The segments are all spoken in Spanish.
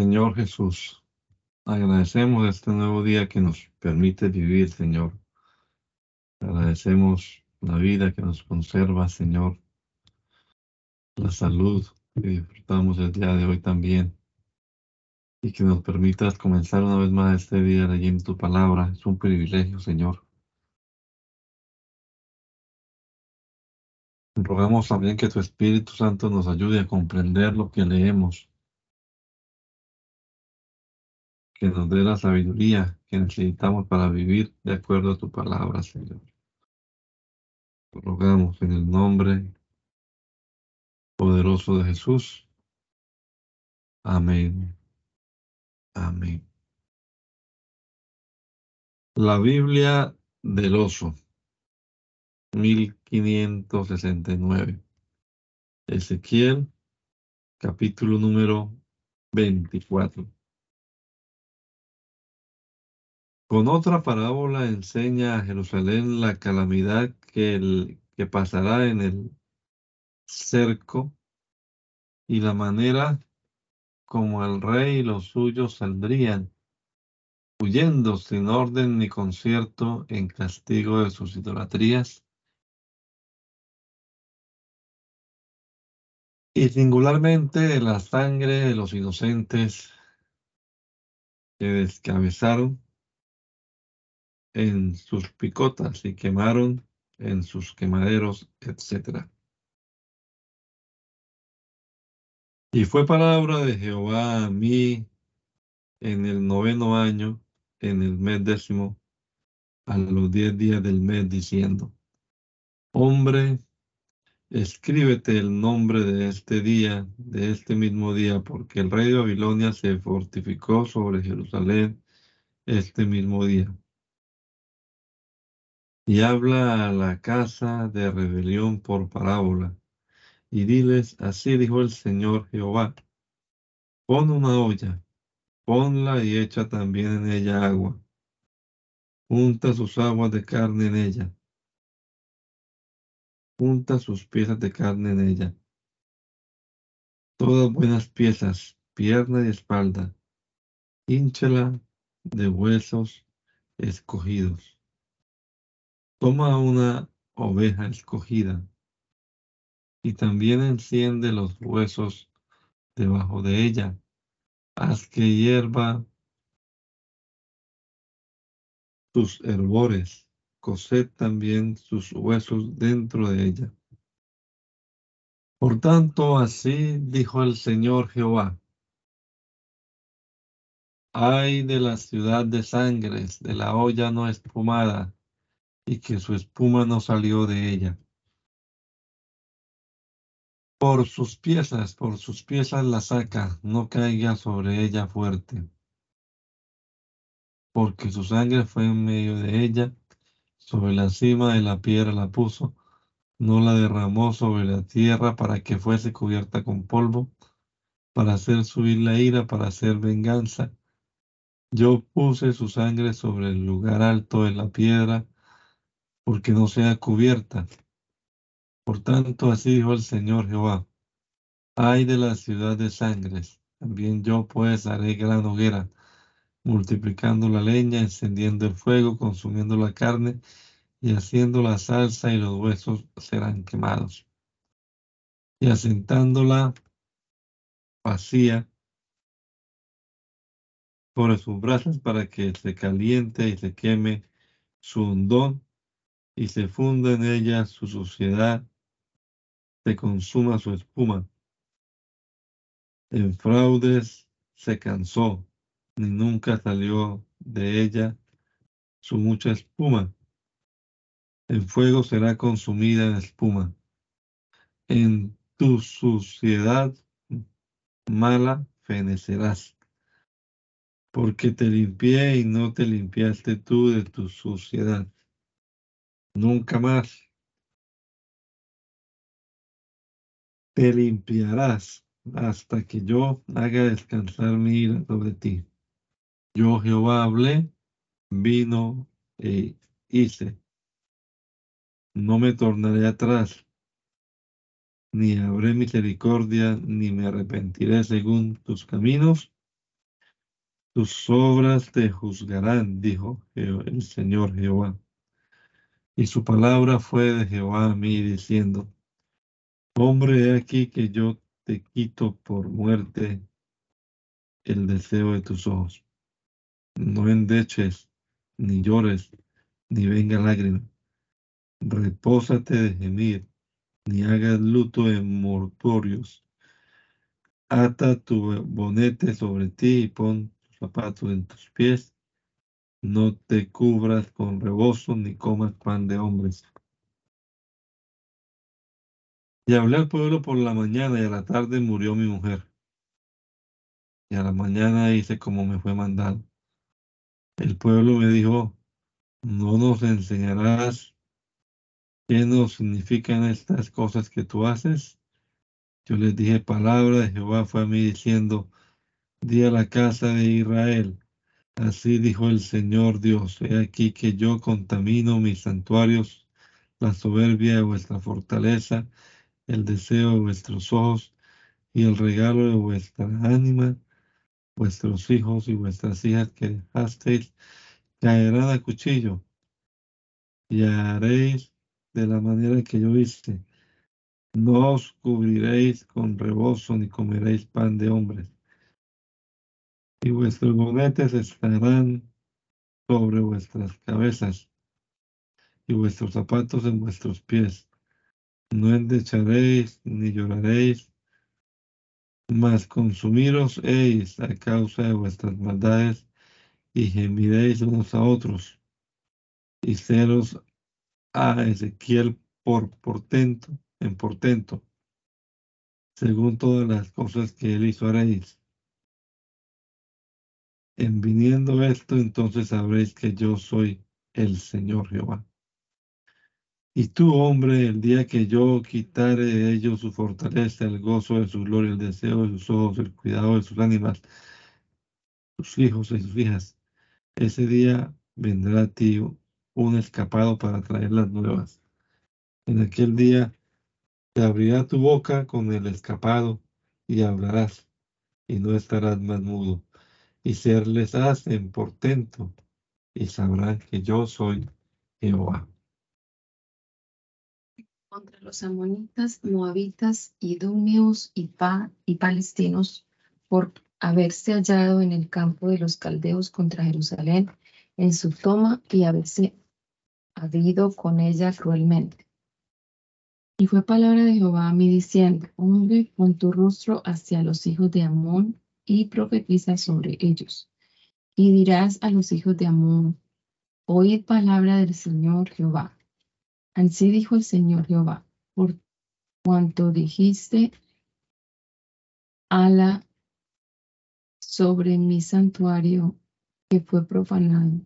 Señor Jesús, agradecemos este nuevo día que nos permite vivir, Señor. Agradecemos la vida que nos conserva, Señor, la salud que disfrutamos el día de hoy también y que nos permitas comenzar una vez más este día leyendo tu palabra. Es un privilegio, Señor. Rogamos también que tu Espíritu Santo nos ayude a comprender lo que leemos que nos dé la sabiduría que necesitamos para vivir de acuerdo a tu palabra, Señor. Rogamos en el nombre poderoso de Jesús. Amén. Amén. La Biblia del oso, 1569. Ezequiel, capítulo número 24. Con otra parábola enseña a Jerusalén la calamidad que, que pasará en el cerco y la manera como el rey y los suyos saldrían, huyendo sin orden ni concierto en castigo de sus idolatrías. Y singularmente la sangre de los inocentes que descabezaron en sus picotas y quemaron en sus quemaderos, etc. Y fue palabra de Jehová a mí en el noveno año, en el mes décimo, a los diez días del mes, diciendo, Hombre, escríbete el nombre de este día, de este mismo día, porque el rey de Babilonia se fortificó sobre Jerusalén este mismo día y habla a la casa de rebelión por parábola, y diles, así dijo el Señor Jehová, pon una olla, ponla y echa también en ella agua, junta sus aguas de carne en ella, junta sus piezas de carne en ella, todas buenas piezas, pierna y espalda, hínchela de huesos escogidos Toma una oveja escogida y también enciende los huesos debajo de ella. Haz que hierva sus herbores, cosed también sus huesos dentro de ella. Por tanto, así dijo el Señor Jehová. Ay de la ciudad de sangres, de la olla no espumada, y que su espuma no salió de ella. Por sus piezas, por sus piezas la saca, no caiga sobre ella fuerte. Porque su sangre fue en medio de ella, sobre la cima de la piedra la puso, no la derramó sobre la tierra para que fuese cubierta con polvo, para hacer subir la ira, para hacer venganza. Yo puse su sangre sobre el lugar alto de la piedra, porque no sea cubierta. Por tanto, así dijo el Señor Jehová, ay de la ciudad de sangres, también yo pues haré gran hoguera, multiplicando la leña, encendiendo el fuego, consumiendo la carne y haciendo la salsa y los huesos serán quemados. Y asentándola vacía sobre sus brazos para que se caliente y se queme su hondón y se funda en ella su suciedad, se consuma su espuma. En fraudes se cansó, ni nunca salió de ella su mucha espuma. En fuego será consumida en espuma. En tu suciedad mala fenecerás, porque te limpié y no te limpiaste tú de tu suciedad nunca más te limpiarás hasta que yo haga descansar mi ira sobre ti. Yo Jehová hablé, vino e hice. No me tornaré atrás, ni habré misericordia, ni me arrepentiré según tus caminos, tus obras te juzgarán, dijo el Señor Jehová. Y su palabra fue de Jehová a mí diciendo, hombre, he aquí que yo te quito por muerte el deseo de tus ojos. No endeches, ni llores, ni venga lágrima. Repósate de gemir, ni hagas luto en mortorios. Ata tu bonete sobre ti y pon tus zapatos en tus pies. No te cubras con rebozo ni comas pan de hombres. Y hablé al pueblo por la mañana y a la tarde murió mi mujer. Y a la mañana hice como me fue mandado. El pueblo me dijo, no nos enseñarás qué nos significan estas cosas que tú haces. Yo les dije, palabra de Jehová fue a mí diciendo, di a la casa de Israel, así dijo el Señor Dios, he aquí que yo contamino mis santuarios, la soberbia de vuestra fortaleza, el deseo de vuestros ojos y el regalo de vuestra ánima, vuestros hijos y vuestras hijas que dejasteis caerán a cuchillo y haréis de la manera que yo hice no os cubriréis con rebozo ni comeréis pan de hombres. Y vuestros bonetes estarán sobre vuestras cabezas y vuestros zapatos en vuestros pies. No endecharéis ni lloraréis, mas consumiros eis a causa de vuestras maldades y gemiréis unos a otros. Y ceros a Ezequiel por portento en portento, según todas las cosas que él hizo haréis. En viniendo esto, entonces sabréis que yo soy el Señor Jehová. Y tú, hombre, el día que yo quitare de ellos su fortaleza, el gozo de su gloria, el deseo de sus ojos, el cuidado de sus ánimas, sus hijos y sus hijas, ese día vendrá a ti un escapado para traer las nuevas. En aquel día te abrirá tu boca con el escapado y hablarás, y no estarás más mudo. Y serles en portento, y sabrán que yo soy Jehová. Contra los amonitas, moabitas, idumeos y, pa, y palestinos, por haberse hallado en el campo de los caldeos contra Jerusalén, en su toma y haberse habido con ella cruelmente y fue palabra de Jehová a mí diciendo, hombre, pon tu rostro hacia los hijos de Amón y profetiza sobre ellos. Y dirás a los hijos de Amón, oíd palabra del Señor Jehová. Así dijo el Señor Jehová, por cuanto dijiste, ala sobre mi santuario que fue profanado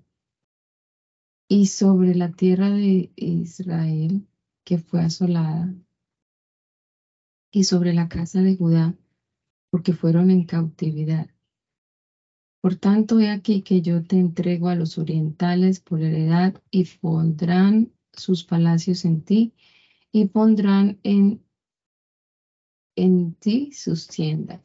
y sobre la tierra de Israel que fue asolada, y sobre la casa de Judá, porque fueron en cautividad. Por tanto, he aquí que yo te entrego a los orientales por heredad y pondrán sus palacios en ti y pondrán en, en ti sus tiendas.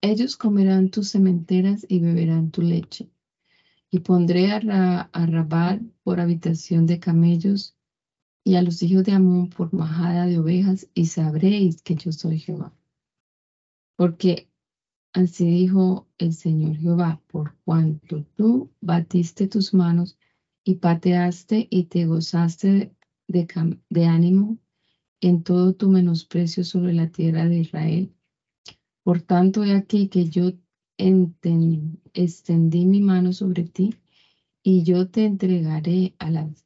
Ellos comerán tus cementeras y beberán tu leche y pondré a, Ra, por habitación de camellos y a los hijos de Amón por majada de ovejas y sabréis que yo soy Jehová. Porque así dijo el Señor Jehová, por cuanto tú batiste tus manos y pateaste y te gozaste de, ánimo en todo tu menosprecio sobre la tierra de Israel. Por tanto, he aquí que yo extendí mi mano sobre ti y yo te entregaré a las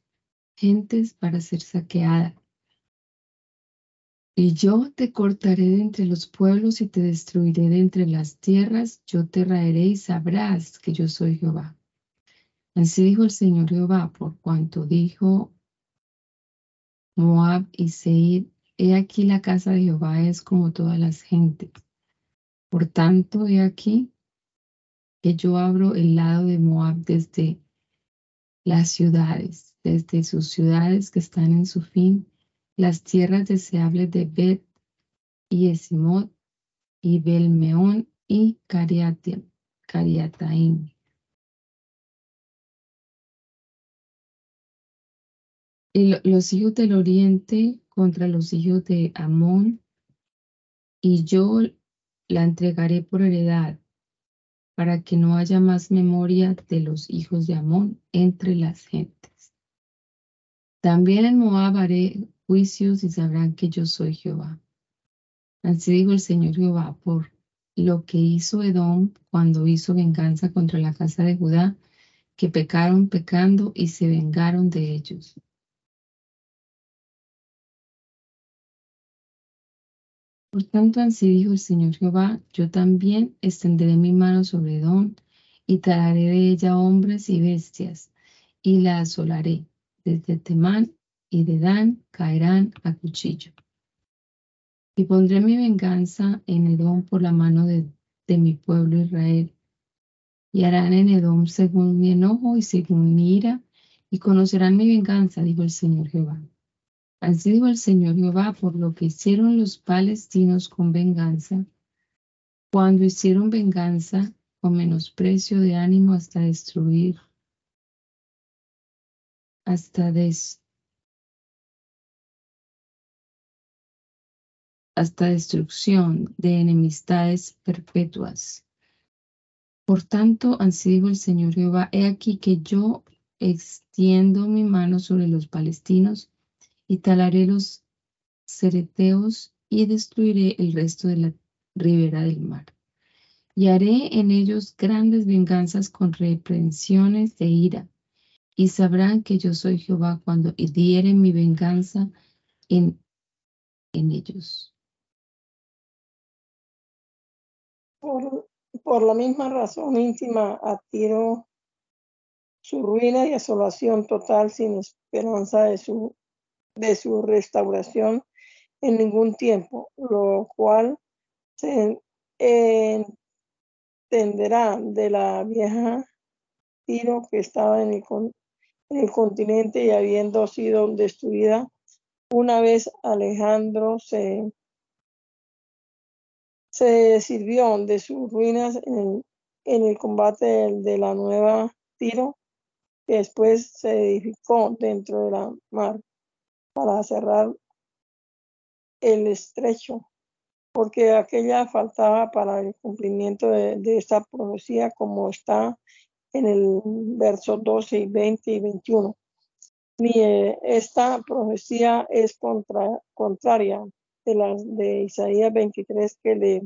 gentes para ser saqueada. Y yo te cortaré de entre los pueblos y te destruiré de entre las tierras, yo te raeré y sabrás que yo soy Jehová. Así dijo el Señor Jehová, por cuanto dijo Moab y Seir, he aquí la casa de Jehová es como todas las gentes. Por tanto, he aquí que yo abro el lado de Moab desde las ciudades, desde sus ciudades que están en su fin, las tierras deseables de Bet y Esimot, y Belmeón, y Cariataim. Y los hijos del oriente contra los hijos de Amón, y yo la entregaré por heredad, para que no haya más memoria de los hijos de Amón entre las gentes. También en Moab haré juicios y sabrán que yo soy Jehová. Así dijo el Señor Jehová por lo que hizo Edom cuando hizo venganza contra la casa de Judá, que pecaron pecando y se vengaron de ellos. Por tanto, así dijo el Señor Jehová, yo también extenderé mi mano sobre Edom y traeré de ella hombres y bestias, y la asolaré. Desde Temán y de Dan caerán a cuchillo. Y pondré mi venganza en Edom por la mano de, de mi pueblo Israel. Y harán en Edom según mi enojo y según mi ira, y conocerán mi venganza, dijo el Señor Jehová. Así dijo el Señor Jehová por lo que hicieron los palestinos con venganza, cuando hicieron venganza con menosprecio de ánimo hasta destruir, hasta hasta destrucción de enemistades perpetuas. Por tanto, así dijo el Señor Jehová, he aquí que yo extiendo mi mano sobre los palestinos y talaré los cereteos y destruiré el resto de la ribera del mar. Y haré en ellos grandes venganzas con reprensiones de ira, y sabrán que yo soy Jehová cuando diere mi venganza en, en ellos. Por, por la misma razón íntima tiro su ruina y asolación total sin esperanza de su de su restauración en ningún tiempo, lo cual se entenderá de la vieja Tiro que estaba en el, el continente y habiendo sido destruida una vez Alejandro se, se sirvió de sus ruinas en el, en el combate de, de la nueva Tiro, que después se edificó dentro de la mar para cerrar el estrecho, porque aquella faltaba para el cumplimiento de, esta profecía como está en el verso 12 y 20 y 21. Ni eh, esta profecía es contra, contraria de la de Isaías 23 que le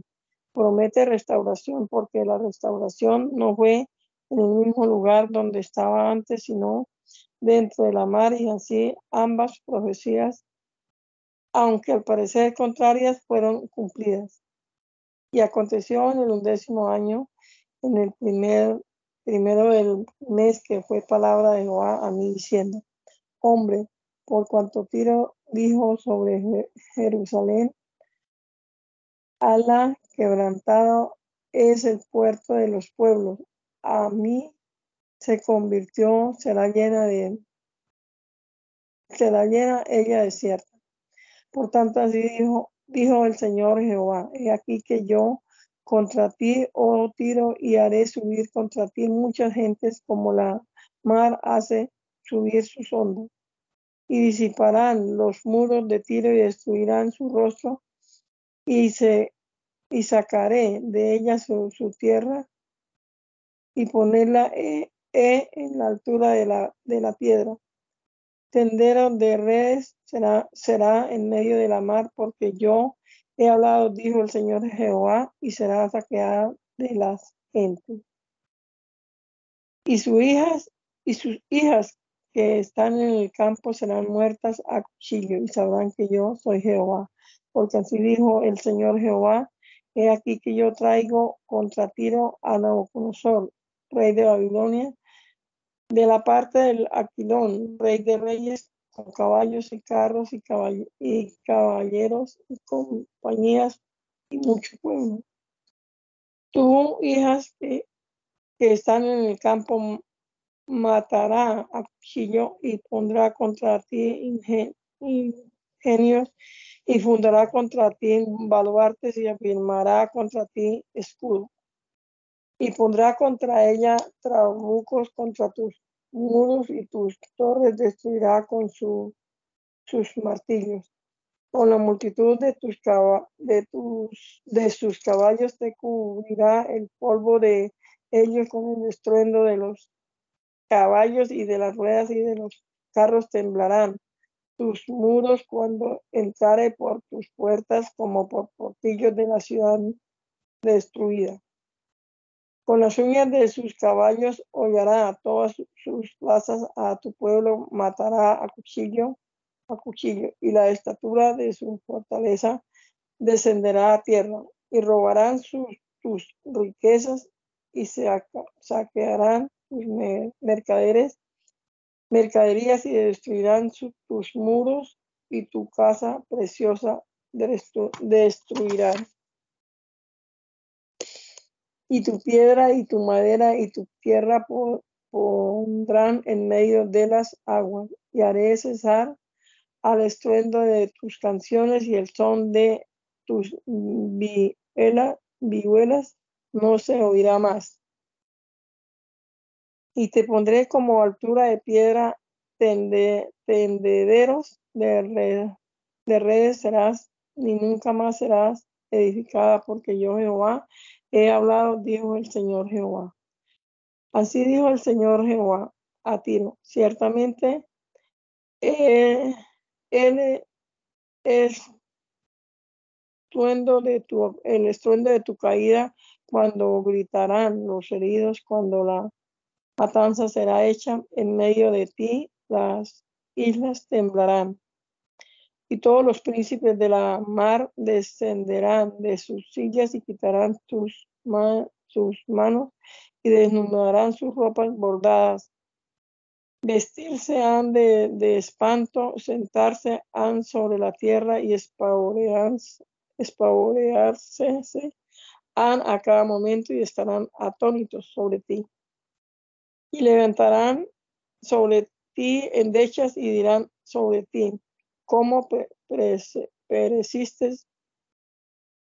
promete restauración, porque la restauración no fue en el mismo lugar donde estaba antes, sino dentro de la mar y así ambas profecías, aunque al parecer contrarias, fueron cumplidas. Y aconteció en el undécimo año, en el primer, primero del mes que fue palabra de Jehová a mí diciendo, hombre, por cuanto Tiro dijo sobre Jerusalén, la quebrantado es el puerto de los pueblos, a mí se convirtió, será llena de, será llena ella desierta. Por tanto, así dijo, dijo el Señor Jehová, he aquí que yo contra ti, oh Tiro, y haré subir contra ti muchas gentes como la mar hace subir sus ondas. Y disiparán los muros de Tiro y destruirán su rostro, y se y sacaré de ella su, tierra y ponerla eh, e en la altura de la, de la piedra. Tendero de redes será, será en medio de la mar, porque yo he hablado, dijo el Señor Jehová, y será saqueada de las gentes. Y sus hijas, y sus hijas que están en el campo serán muertas a cuchillo, y sabrán que yo soy Jehová. Porque así dijo el Señor Jehová, he aquí que yo traigo contra Tiro a Nabucodonosor, rey de Babilonia, de la parte del Aquilón, rey de reyes, con caballos y carros y, caballeros y compañías y mucho pueblo. Tú, hijas que, están en el campo, matará a cuchillo y pondrá contra ti genios y fundará contra ti baluartes y afirmará contra ti escudo. Y pondrá contra ella trabucos contra tus muros y tus torres destruirá con su, sus martillos. Con la multitud de tus, de tus de sus caballos te cubrirá el polvo de ellos con el estruendo de los caballos y de las ruedas y de los carros temblarán tus muros cuando entrare por tus puertas como por portillos de la ciudad destruida. Con las uñas de sus caballos hollará a todas sus plazas, a tu pueblo matará a cuchillo, a cuchillo, y la estatura de su fortaleza descenderá a tierra, y robarán sus, tus riquezas y se saquearán tus mercaderes mercaderías y destruirán tus muros y tu casa preciosa destruirán. Y tu piedra y tu madera y tu tierra pondrán en medio de las aguas y haré cesar al estruendo de tus canciones y el son de tus vihuelas no se oirá más. Y te pondré como altura de piedra, tendederos de, de redes serás, ni nunca más serás edificada, porque yo Jehová he hablado, dijo el Señor Jehová. Así dijo el Señor Jehová a Tiro, ciertamente eh, él es de tu, el estruendo de tu caída cuando gritarán los heridos, cuando la matanza será hecha en medio de ti, las islas temblarán. Y todos los príncipes de la mar descenderán de sus sillas y quitarán sus manos y desnudarán sus ropas bordadas. Vestirse han de, de, espanto, sentarse han sobre la tierra y espavorearse han a cada momento y estarán atónitos sobre ti y levantarán sobre ti endechas y dirán sobre ti, cómo pereciste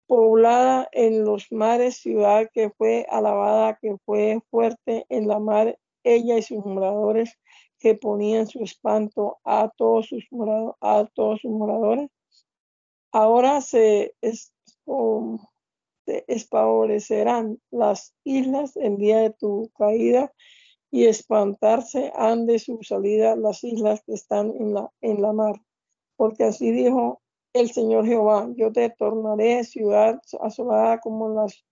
poblada en los mares, ciudad que fue alabada, que fue fuerte en la mar, ella y sus moradores que ponían su espanto a todos sus, a todos sus moradores. Ahora se, se las islas en día de tu caída y espantarse han de su salida las islas que están en la mar. Porque así dijo el Señor Jehová, yo te tornaré ciudad asolada como las,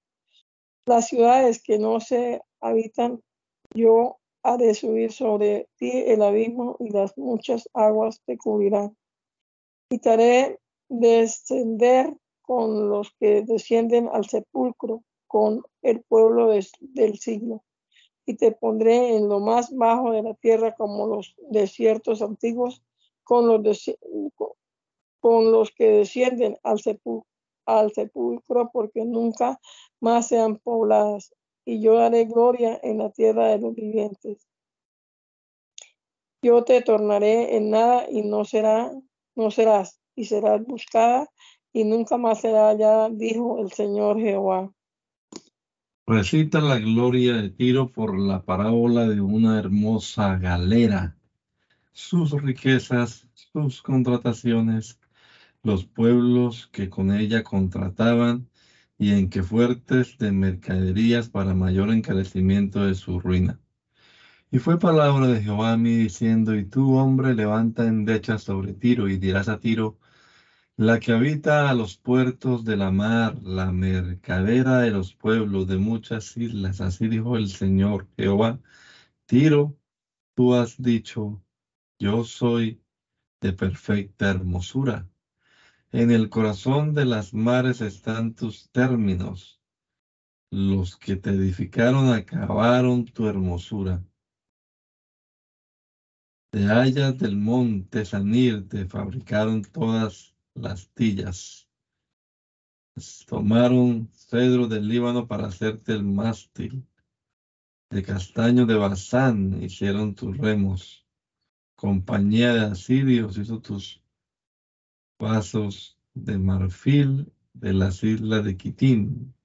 las ciudades que no se habitan, yo haré subir sobre ti el abismo y las muchas aguas te cubrirán. Y te haré descender con los que descienden al sepulcro, con el pueblo del siglo y te pondré en lo más bajo de la tierra como los desiertos antiguos, con los, con los que descienden al, sepulcro, porque nunca más sean pobladas, y yo haré gloria en la tierra de los vivientes. Yo te tornaré en nada y no será, no serás, y serás buscada y nunca más será hallada, dijo el Señor Jehová. Recita la gloria de Tiro por la parábola de una hermosa galera, sus riquezas, sus contrataciones, los pueblos que con ella contrataban y en que fuertes de mercaderías para mayor encarecimiento de su ruina. Y fue palabra de Jehová a mí diciendo, y tú, hombre, levanta endecha sobre Tiro y dirás a Tiro, la que habita a los puertos de la mar, la mercadera de los pueblos de muchas islas. Así dijo el Señor Jehová. Tiro, tú has dicho, yo soy de perfecta hermosura. En el corazón de las mares están tus términos. Los que te edificaron acabaron tu hermosura. De hayas del monte Sanir te fabricaron todas las tillas. Tomaron cedro del Líbano para hacerte el mástil. De castaño de Bazán hicieron tus remos. Compañía de asirios hizo tus vasos de marfil de las islas de Quitín.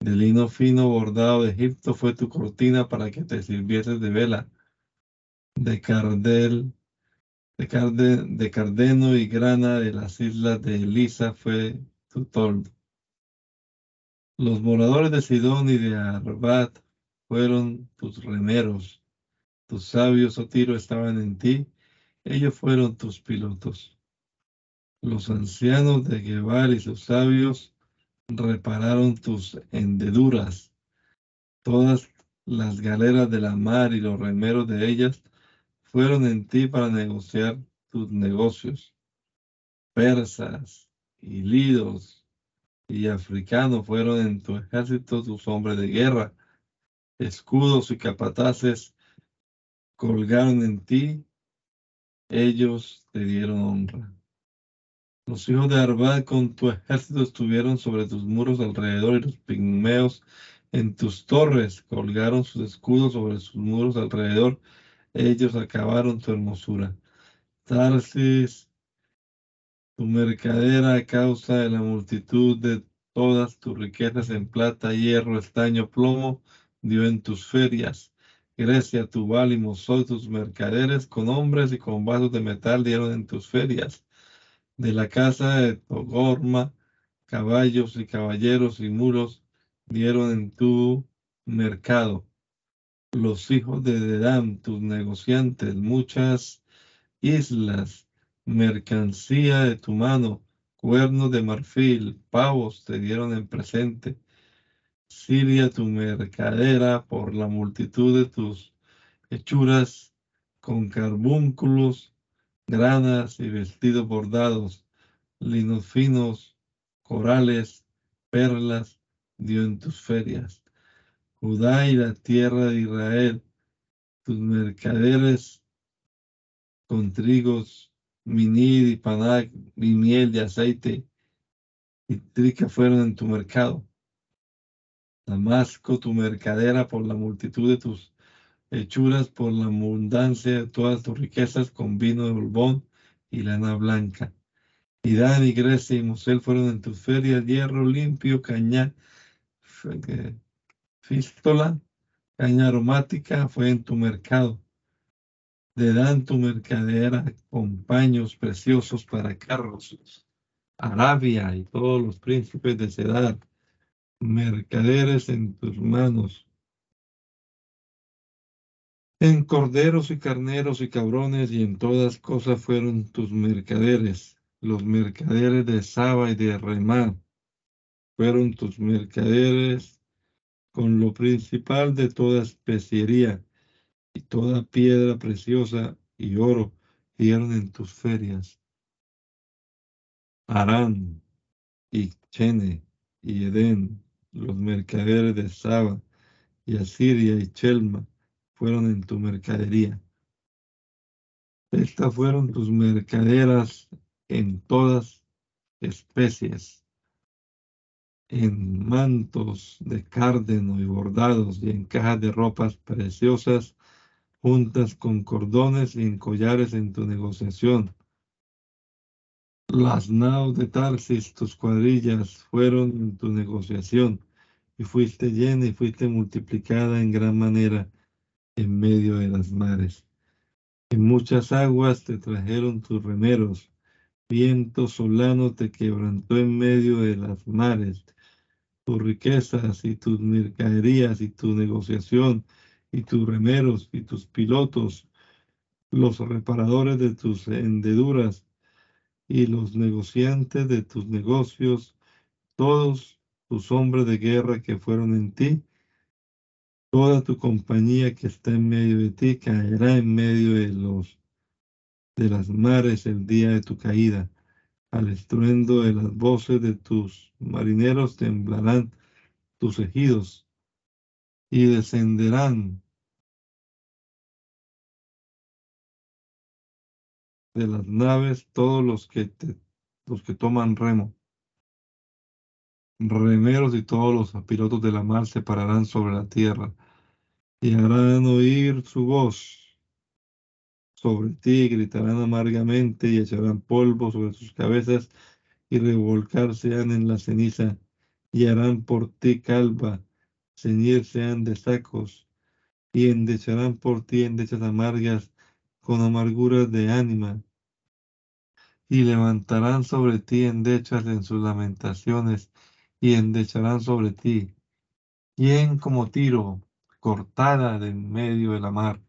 De lino fino bordado de Egipto fue tu cortina para que te sirvieses de vela. De cardel, de, carde, de cardeno y grana de las islas de Elisa fue tu toldo. Los moradores de Sidón y de Arbat fueron tus remeros. Tus sabios, oh Tiro, estaban en ti. Ellos fueron tus pilotos. Los ancianos de Gebal y sus sabios repararon tus hendeduras. Todas las galeras de la mar y los remeros de ellas fueron en ti para negociar tus negocios. Persas y lidos y africanos fueron en tu ejército tus hombres de guerra. Escudos y capataces colgaron en ti, ellos te dieron honra. Los hijos de Arba con tu ejército estuvieron sobre tus muros alrededor y los pigmeos en tus torres colgaron sus escudos sobre sus muros alrededor. Ellos acabaron tu hermosura. Tarsis tu mercadera a causa de la multitud de todas tus riquezas en plata, hierro, estaño, plomo, dio en tus ferias. Grecia, Tubal y Mosol, tus mercaderes con hombres y con vasos de metal dieron en tus ferias. De la casa de Togorma, caballos y caballeros y muros dieron en tu mercado. Los hijos de Dedam, tus negociantes, muchas islas mercancía de tu mano, cuernos de marfil, pavos te dieron en presente. Siria tu mercadera por la multitud de tus hechuras, con carbúnculos, granas y vestidos bordados, linos finos, corales, perlas, dio en tus ferias. Judá y la tierra de Israel, tus mercaderes con trigos minid y panac y miel de aceite y trica fueron en tu mercado. Damasco, tu mercadera, por la multitud de tus hechuras, por la abundancia de todas tus riquezas, con vino de olbón y lana blanca. Y Dan y Grecia y Mosel fueron en tus ferias, hierro limpio, caña, fístola, caña aromática, fue en tu mercado de dan tu mercadera con paños preciosos para carros. Arabia y todos los príncipes de Sedar, mercaderes en tus manos. En corderos y carneros y cabrones y en todas cosas fueron tus mercaderes. Los mercaderes de Saba y de Remá fueron tus mercaderes con lo principal de toda especiería y toda piedra preciosa y oro dieron en tus ferias. Arán y Chene y Edén, los mercaderes de Saba y Asiria y Chelma fueron en tu mercadería. Estas fueron tus mercaderas en todas especies, en mantos de cárdeno y bordados y en cajas de ropas preciosas juntas con cordones y en collares en tu negociación. Las naos de Tarsis, tus cuadrillas, fueron en tu negociación, y fuiste llena y fuiste multiplicada en gran manera en medio de las mares. En muchas aguas te trajeron tus remeros, viento solano te quebrantó en medio de las mares. Tus riquezas y tus mercaderías y tu negociación y tus remeros y tus pilotos, los reparadores de tus hendeduras y los negociantes de tus negocios, todos tus hombres de guerra que fueron en ti, toda tu compañía que está en medio de ti caerá en medio de los de las mares el día de tu caída. Al estruendo de las voces de tus marineros temblarán tus ejidos y descenderán de las naves todos los que, los que toman remo. Remeros y todos los pilotos de la mar se pararán sobre la tierra y harán oír su voz. sobre ti, gritarán amargamente y echarán polvo sobre sus cabezas y revolcarse en la ceniza y harán por ti calva, ceñirse de sacos y endecharán por ti endechas amargas con amarguras de ánima y levantarán sobre ti endechas en sus lamentaciones y endecharán sobre ti. ¿Quién como tiro cortada de en medio de la mar?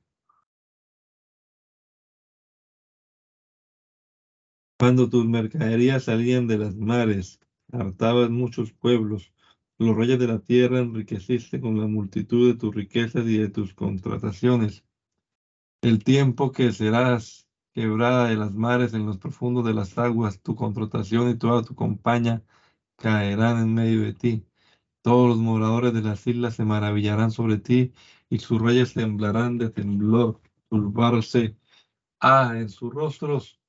Cuando tus mercaderías salían de las mares, hartabas muchos pueblos. Los reyes de la tierra enriqueciste con la multitud de tus riquezas y de tus contrataciones. El tiempo que serás quebrada de las mares en los profundos de las aguas, tu contratación y toda tu compañía caerán en medio de ti. Todos los moradores de las islas se maravillarán sobre ti y sus reyes temblarán de temblor, turbarse. Ah, en sus rostros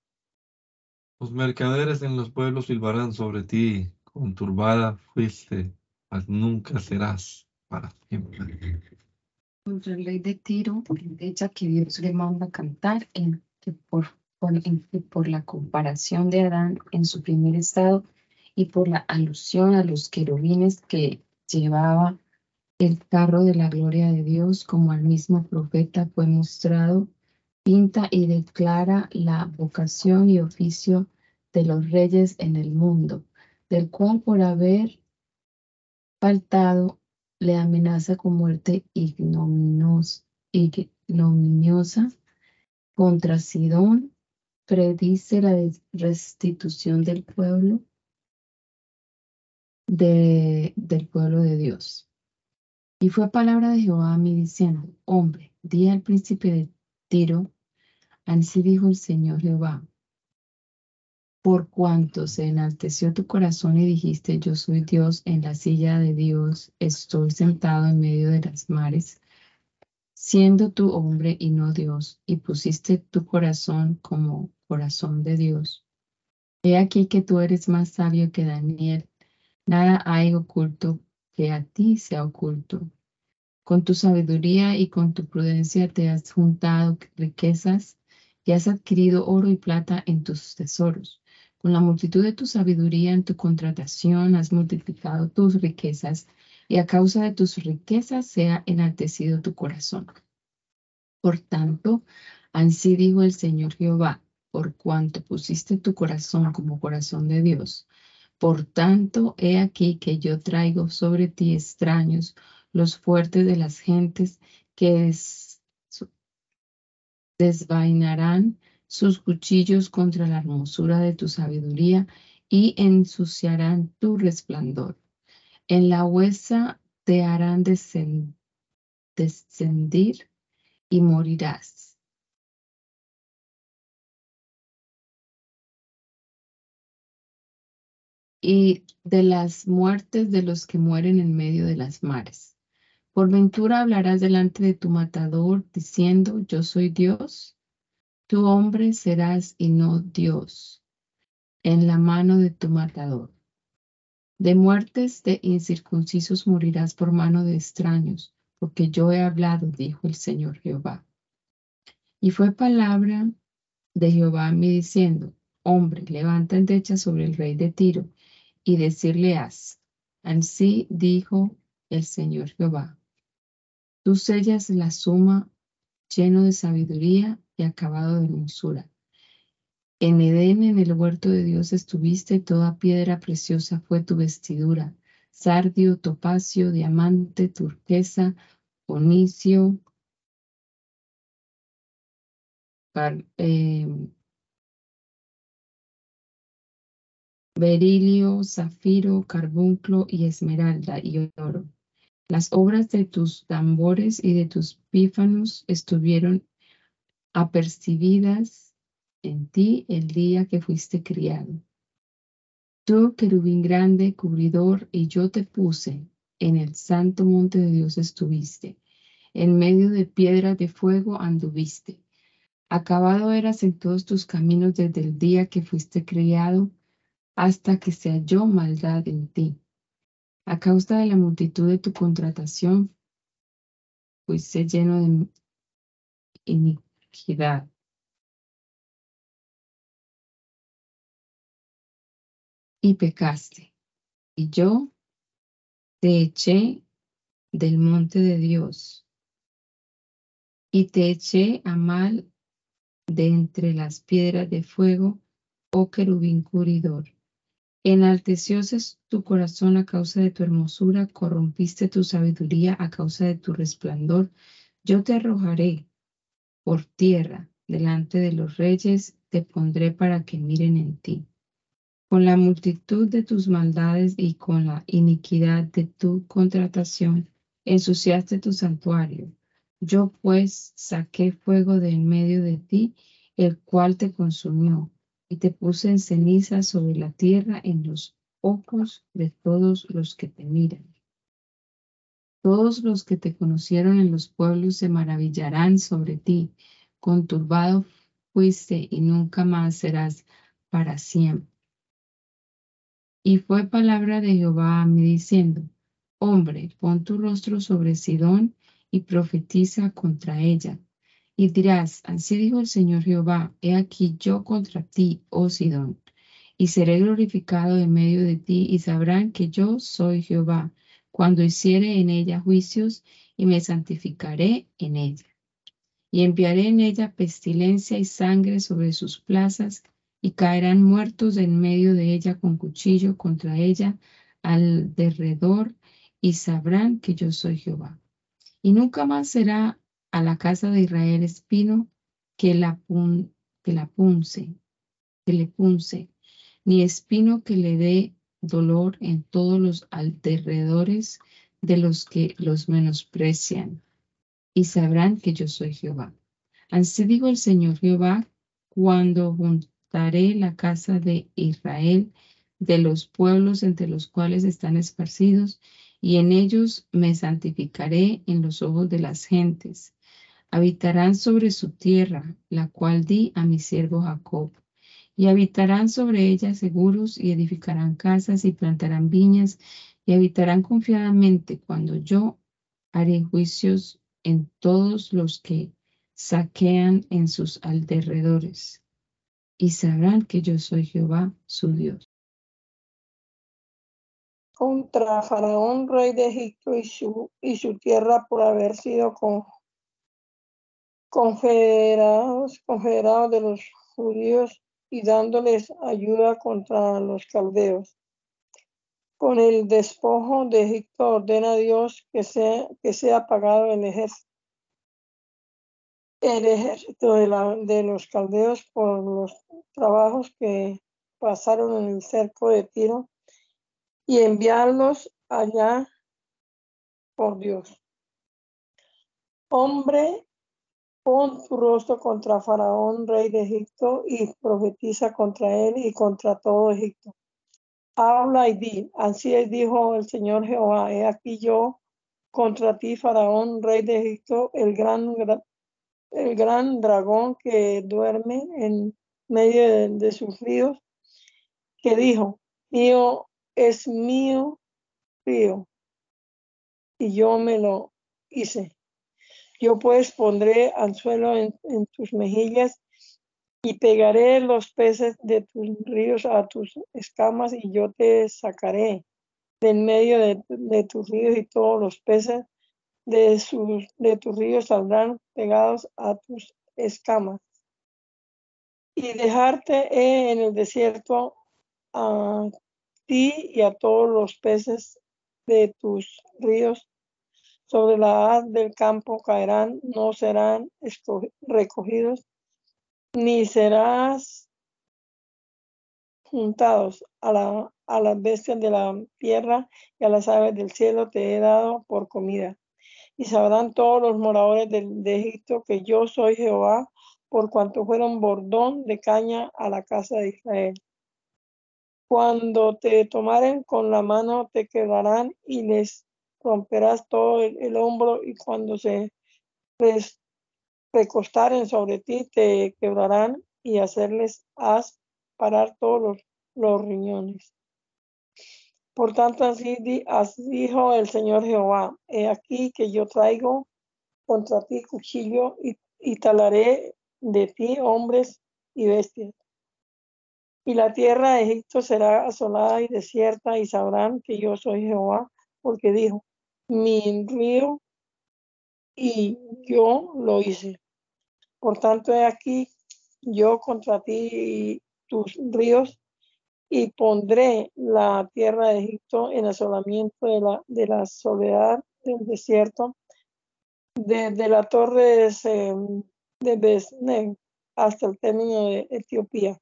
los mercaderes en los pueblos silbarán sobre ti. Conturbada fuiste, mas nunca serás para siempre. El rey de Tiro, hecha que Dios le manda cantar en que por, por, la comparación de Adán en su primer estado y por la alusión a los querubines que llevaba el carro de la gloria de Dios, como al mismo profeta fue mostrado, pinta y declara la vocación y oficio de los reyes en el mundo, del cual por haber faltado le amenaza con muerte ignominiosa contra Sidón predice la restitución del pueblo de, del pueblo de Dios. Y fue palabra de Jehová a mí diciendo, hombre, di al príncipe de Tiro, así dijo el Señor Jehová, por cuanto se enalteció tu corazón y dijiste, yo soy Dios en la silla de Dios, estoy sentado en medio de las mares, siendo tú hombre y no Dios, y pusiste tu corazón como corazón de Dios. He aquí que tú eres más sabio que Daniel, nada hay oculto que a ti sea oculto. Con tu sabiduría y con tu prudencia te has juntado riquezas y has adquirido oro y plata en tus tesoros. Con la multitud de tu sabiduría en tu contratación has multiplicado tus riquezas y a causa de tus riquezas sea enaltecido tu corazón. Por tanto, así dijo el Señor Jehová, por cuanto pusiste tu corazón como corazón de Dios. Por tanto, he aquí que yo traigo sobre ti extraños, los fuertes de las gentes que desvainarán sus cuchillos contra la hermosura de tu sabiduría y ensuciarán tu resplandor. En la huesa te harán descendir y morirás. Y de las muertes de los que mueren en medio de las mares. Por ventura hablarás delante de tu matador diciendo, yo soy Dios. Tu hombre serás y no Dios en la mano de tu matador. De muertes de incircuncisos morirás por mano de extraños, porque yo he hablado, dijo el Señor Jehová. Y fue palabra de Jehová a mí diciendo, hombre, levanta el decha sobre el rey de Tiro y decirle haz. Así dijo el Señor Jehová. Tú sellas la suma lleno de sabiduría y acabado de hermosura. En Edén, en el huerto de Dios estuviste, toda piedra preciosa fue tu vestidura, sardio, topacio, diamante, turquesa, onicio, em, berilio, zafiro, carbunclo y esmeralda y oro. Las obras de tus tambores y de tus pífanos estuvieron apercibidas en ti el día que fuiste criado. Tú, querubín grande, cubridor, y yo te puse, en el santo monte de Dios estuviste, en medio de piedras de fuego anduviste. Acabado eras en todos tus caminos desde el día que fuiste criado hasta que se halló maldad en ti. A causa de la multitud de tu contratación, pues, fuiste lleno de iniquidad. Y pecaste. Y yo te eché del monte de Dios. Y te eché a mal de entre las piedras de fuego, oh querubín curidor. Enaltecióse tu corazón a causa de tu hermosura, corrompiste tu sabiduría a causa de tu resplandor. Yo te arrojaré por tierra delante de los reyes, te pondré para que miren en ti. Con la multitud de tus maldades y con la iniquidad de tu contratación, ensuciaste tu santuario. Yo pues saqué fuego de en medio de ti, el cual te consumió y te puse en ceniza sobre la tierra en los ojos de todos los que te miran. Todos los que te conocieron en los pueblos se maravillarán sobre ti. Conturbado fuiste y nunca más serás para siempre. Y fue palabra de Jehová a mí diciendo, Hombre, pon tu rostro sobre Sidón y profetiza contra ella y dirás, así dijo el Señor Jehová, he aquí yo contra ti, oh Sidón, y seré glorificado en medio de ti, y sabrán que yo soy Jehová, cuando hiciere en ella juicios, y me santificaré en ella. Y enviaré en ella pestilencia y sangre sobre sus plazas, y caerán muertos en medio de ella con cuchillo contra ella al derredor, y sabrán que yo soy Jehová. Y nunca más será a la casa de Israel espino que la, que la punce, que le punce, ni espino que le dé dolor en todos los alrededores de los que los menosprecian, y sabrán que yo soy Jehová. Así digo el Señor Jehová, cuando juntaré la casa de Israel de los pueblos entre los cuales están esparcidos, y en ellos me santificaré en los ojos de las gentes, habitarán sobre su tierra, la cual di a mi siervo Jacob, y habitarán sobre ella seguros y edificarán casas y plantarán viñas y habitarán confiadamente cuando yo haré juicios en todos los que saquean en sus alrededores, y sabrán que yo soy Jehová, su Dios. Contra Faraón, rey de Egipto, y su, y su tierra por haber sido con confederados, confederados de los judíos y dándoles ayuda contra los caldeos. Con el despojo de Egipto ordena a Dios que sea, que sea pagado el ejército, de, la, de los caldeos por los trabajos que pasaron en el cerco de Tiro y enviarlos allá por Dios. Hombre Pon tu rostro contra Faraón, rey de Egipto, y profetiza contra él y contra todo Egipto. Habla y di, así dijo el Señor Jehová, he aquí yo contra ti, Faraón, rey de Egipto, el gran, el gran dragón que duerme en medio de sus ríos, que dijo, mío es mío río, y yo me lo hice. Yo pues pondré anzuelo en, en tus mejillas y pegaré los peces de tus ríos a tus escamas y yo te sacaré de en medio de, tus ríos y todos los peces de, de tus ríos saldrán pegados a tus escamas. Y dejarte en el desierto a ti y a todos los peces de tus ríos sobre la haz del campo caerán, no serán recogidos, ni serás juntados a, la, las bestias de la tierra y a las aves del cielo te he dado por comida. Y sabrán todos los moradores de, de Egipto que yo soy Jehová, por cuanto fueron bordón de caña a la casa de Israel. Cuando te tomaren con la mano, te quedarán y les romperás todo el, hombro y cuando se recostaren sobre ti te quebrarán y hacerles haz parar todos los, riñones. Por tanto, así, dijo el Señor Jehová, he aquí que yo traigo contra ti cuchillo y, y talaré de ti hombres y bestias. Y la tierra de Egipto será asolada y desierta, y sabrán que yo soy Jehová, porque dijo, mi río y yo lo hice. Por tanto, he aquí yo contra ti y tus ríos, y pondré la tierra de Egipto en asolamiento de la, de la soledad del desierto, desde la torre de, de hasta el término de Etiopía.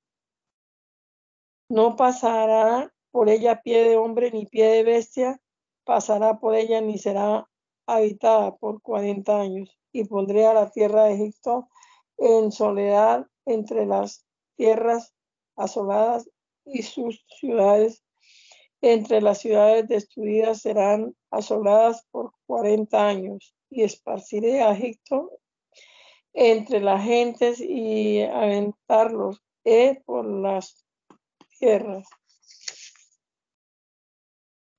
No pasará por ella pie de hombre ni pie de bestia, pasará por ella ni será habitada por cuarenta años. Y pondré a la tierra de Egipto en soledad entre las tierras asoladas y sus ciudades. Entre las ciudades destruidas serán asoladas por cuarenta años. Y esparciré a Egipto entre las gentes y aventarlos eh, por las tierras.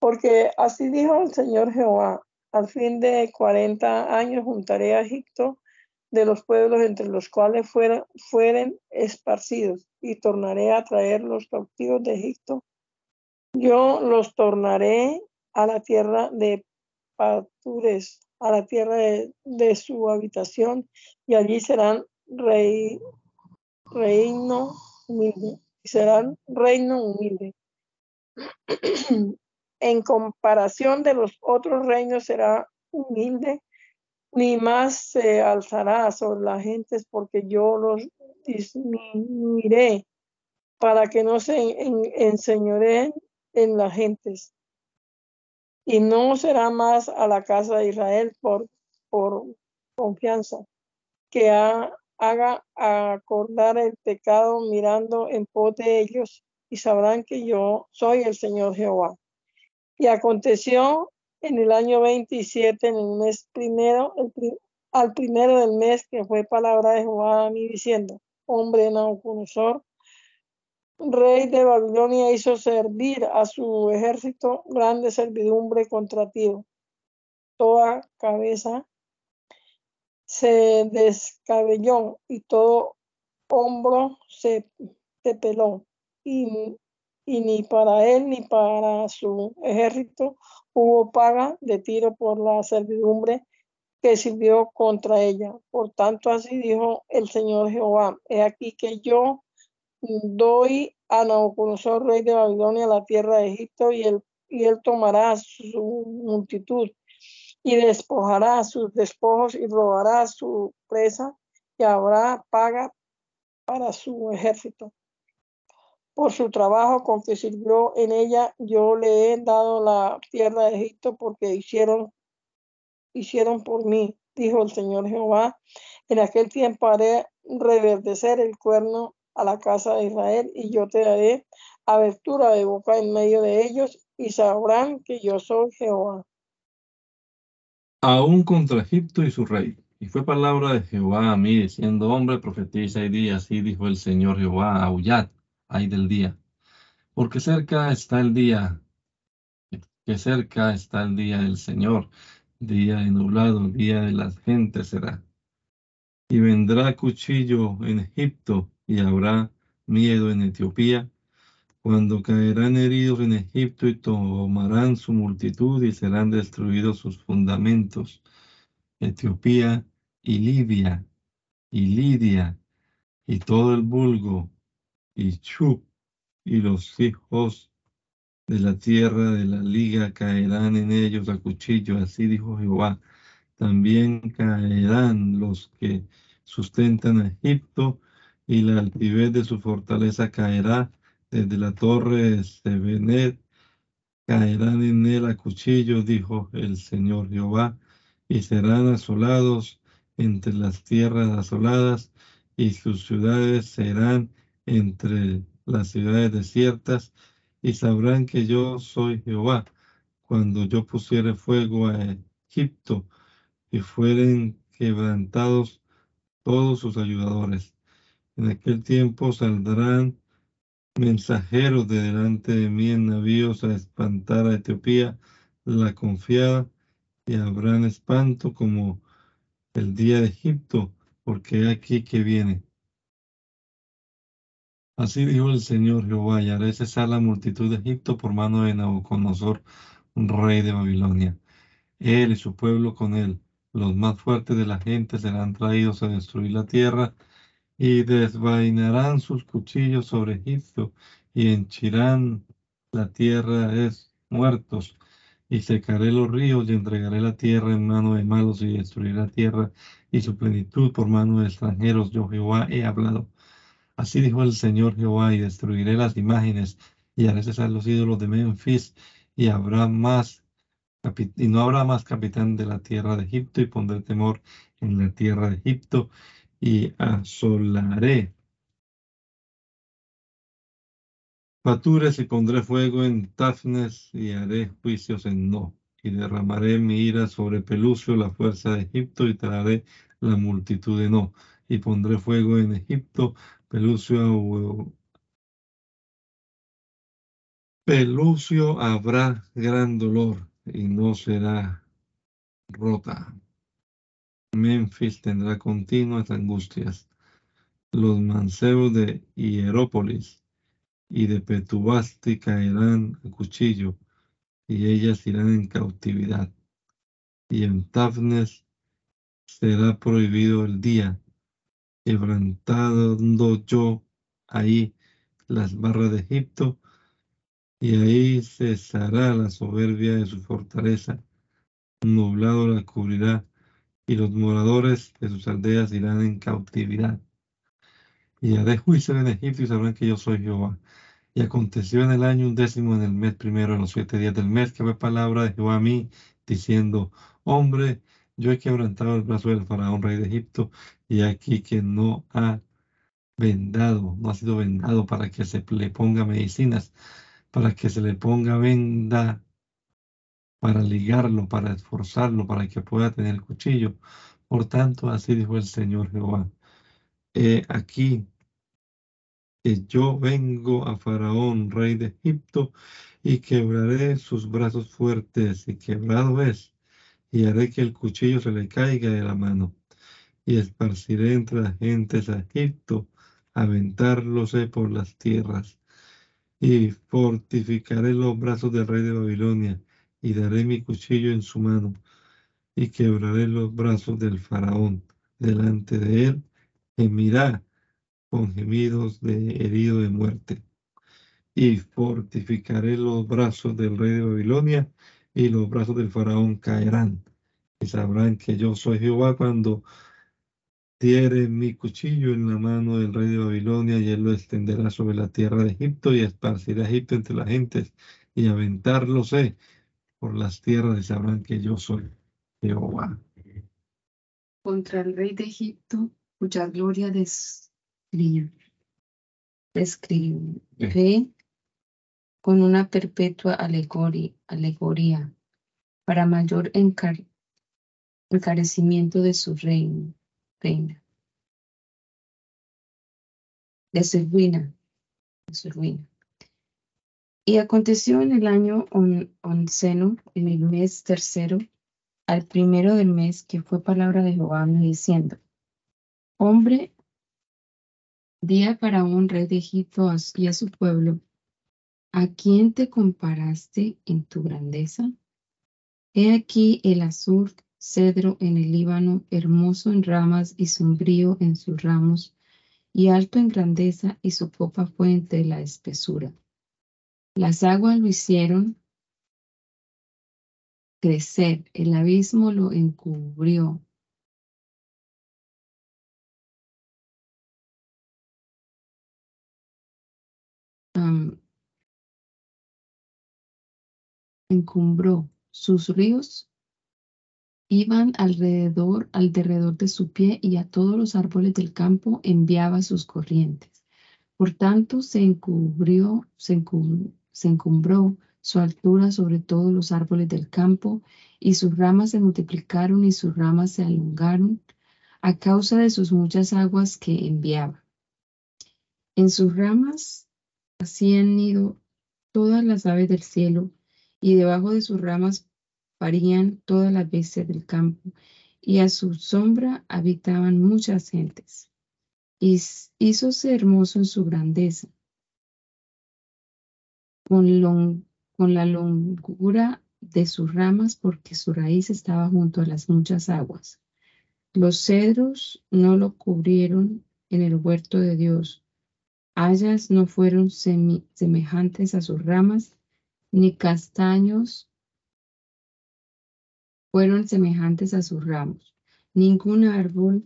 Porque así dijo el Señor Jehová, al fin de cuarenta años juntaré a Egipto de los pueblos entre los cuales fueran, fueren esparcidos y tornaré a traer los cautivos de Egipto. Yo los tornaré a la tierra de Patures, a la tierra de, su habitación, y allí serán reino humilde, y serán reino humilde. en comparación de los otros reinos será humilde, ni más se alzará sobre las gentes, porque yo los disminuiré para que no se enseñoreen en las gentes. Y no será más a la casa de Israel por, por confianza, que haga acordar el pecado mirando en pos de ellos, y sabrán que yo soy el Señor Jehová. Y aconteció en el año 27, en el mes primero, al primero del mes, que fue palabra de Jehová a mí diciendo, hombre Nauconosor, rey de Babilonia, hizo servir a su ejército grande servidumbre contra ti. Toda cabeza se descabelló y todo hombro se, se peló. Y y ni para él ni para su ejército hubo paga de tiro por la servidumbre que sirvió contra ella. Por tanto, así dijo el Señor Jehová, he aquí que yo doy a Nabucodonosor, rey de Babilonia, la tierra de Egipto, y él, y él tomará su multitud y despojará sus despojos y robará su presa y habrá paga para su ejército por su trabajo con que sirvió en ella, yo le he dado la tierra de Egipto porque hicieron, hicieron por mí, dijo el Señor Jehová. En aquel tiempo haré reverdecer el cuerno a la casa de Israel y yo te daré abertura de boca en medio de ellos y sabrán que yo soy Jehová. Aún contra Egipto y su rey. Y fue palabra de Jehová a mí, diciendo, hombre, profetiza y di, así dijo el Señor Jehová, aullad hay del día. Porque cerca está el día, que cerca está el día del Señor, día de nublado, día de las gentes será. Y vendrá cuchillo en Egipto y habrá miedo en Etiopía, cuando caerán heridos en Egipto y tomarán su multitud y serán destruidos sus fundamentos. Etiopía y Libia y Lidia y todo el vulgo y Chu y los hijos de la tierra de la liga caerán en ellos a cuchillo, así dijo Jehová. También caerán los que sustentan a Egipto, y la altivez de su fortaleza caerá desde la torre de Sebenet. Caerán en él a cuchillo, dijo el Señor Jehová, y serán asolados entre las tierras asoladas, y sus ciudades serán entre las ciudades desiertas y sabrán que yo soy Jehová cuando yo pusiere fuego a Egipto y fueren quebrantados todos sus ayudadores. En aquel tiempo saldrán mensajeros de delante de mí en navíos a espantar a Etiopía la confiada y habrán espanto como el día de Egipto, porque aquí que viene Así dijo el Señor Jehová, y haré cesar la multitud de Egipto por mano de Nabucodonosor, rey de Babilonia. Él y su pueblo con él, los más fuertes de la gente, serán traídos a destruir la tierra y desvainarán sus cuchillos sobre Egipto y henchirán la tierra de muertos y secaré los ríos y entregaré la tierra en mano de malos y destruiré la tierra y su plenitud por mano de extranjeros. Yo Jehová he hablado. Así dijo el Señor Jehová y destruiré las imágenes y haré cesar los ídolos de Memphis y habrá más y no habrá más capitán de la tierra de Egipto y pondré temor en la tierra de Egipto y asolaré Fatures y pondré fuego en Tafnes y haré juicios en No. Y derramaré mi ira sobre Pelucio, la fuerza de Egipto, y traeré la multitud de No. Y pondré fuego en Egipto, Pelucio, Pelucio habrá gran dolor y no será rota. Memphis tendrá continuas angustias. Los mancebos de Hierópolis y de Petubasti caerán a cuchillo, y ellas irán en cautividad. Y en Tafnes será prohibido el día, quebrantando yo ahí las barras de Egipto, y ahí cesará la soberbia de su fortaleza, nublado la cubrirá, y los moradores de sus aldeas irán en cautividad. Y haré juicio en Egipto y sabrán que yo soy Jehová. Y aconteció en el año undécimo, en el mes primero, en los siete días del mes, que fue palabra de Jehová a mí, diciendo, hombre, yo he quebrantado el brazo del faraón, rey de Egipto, y aquí que no ha vendado, no ha sido vendado para que se le ponga medicinas, para que se le ponga venda, para ligarlo, para esforzarlo, para que pueda tener cuchillo. Por tanto, así dijo el Señor Jehová. aquí que yo vengo a Faraón, rey de Egipto, y quebraré sus brazos fuertes, y quebrado es, y haré que el cuchillo se le caiga de la mano, y esparciré entre las gentes a Egipto, aventarlose por las tierras, y fortificaré los brazos del rey de Babilonia, y daré mi cuchillo en su mano, y quebraré los brazos del faraón delante de él, y mirá con gemidos de herido de muerte. Y fortificaré los brazos del rey de Babilonia y los brazos del faraón caerán. Y sabrán que yo soy Jehová cuando diere mi cuchillo en la mano del rey de Babilonia y él lo extenderá sobre la tierra de Egipto y esparcirá Egipto entre las gentes y aventarlos por las tierras y sabrán que yo soy Jehová. Contra el rey de Egipto, cuya gloria des Describe con una perpetua alegoría para mayor encarecimiento de su reino, reina, de su ruina, de. Y aconteció en el año onceno, en el mes tercero, al primero del mes, que fue palabra de Jehová diciendo, hombre Día para un rey de Egipto y a su pueblo, ¿a quién te comparaste en tu grandeza? He aquí el azur, cedro en el Líbano, hermoso en ramas y sombrío en sus ramos, y alto en grandeza, y su copa fue entre la espesura. Las aguas lo hicieron crecer, el abismo lo encubrió, encumbró sus ríos iban alrededor, alrededor de su pie y a todos los árboles del campo enviaba sus corrientes. Por tanto, se encubrió, se, encumbró su altura sobre todos los árboles del campo y sus ramas se multiplicaron y sus ramas se alongaron a causa de sus muchas aguas que enviaba. En sus ramas hacían nido todas las aves del cielo y debajo de sus ramas parían todas las bestias del campo, y a su sombra habitaban muchas gentes. hízose hermoso en su grandeza, con, la longura de sus ramas, porque su raíz estaba junto a las muchas aguas. Los cedros no lo cubrieron en el huerto de Dios. Hayas no fueron semejantes a sus ramas, ni castaños fueron semejantes a sus ramos. Ningún árbol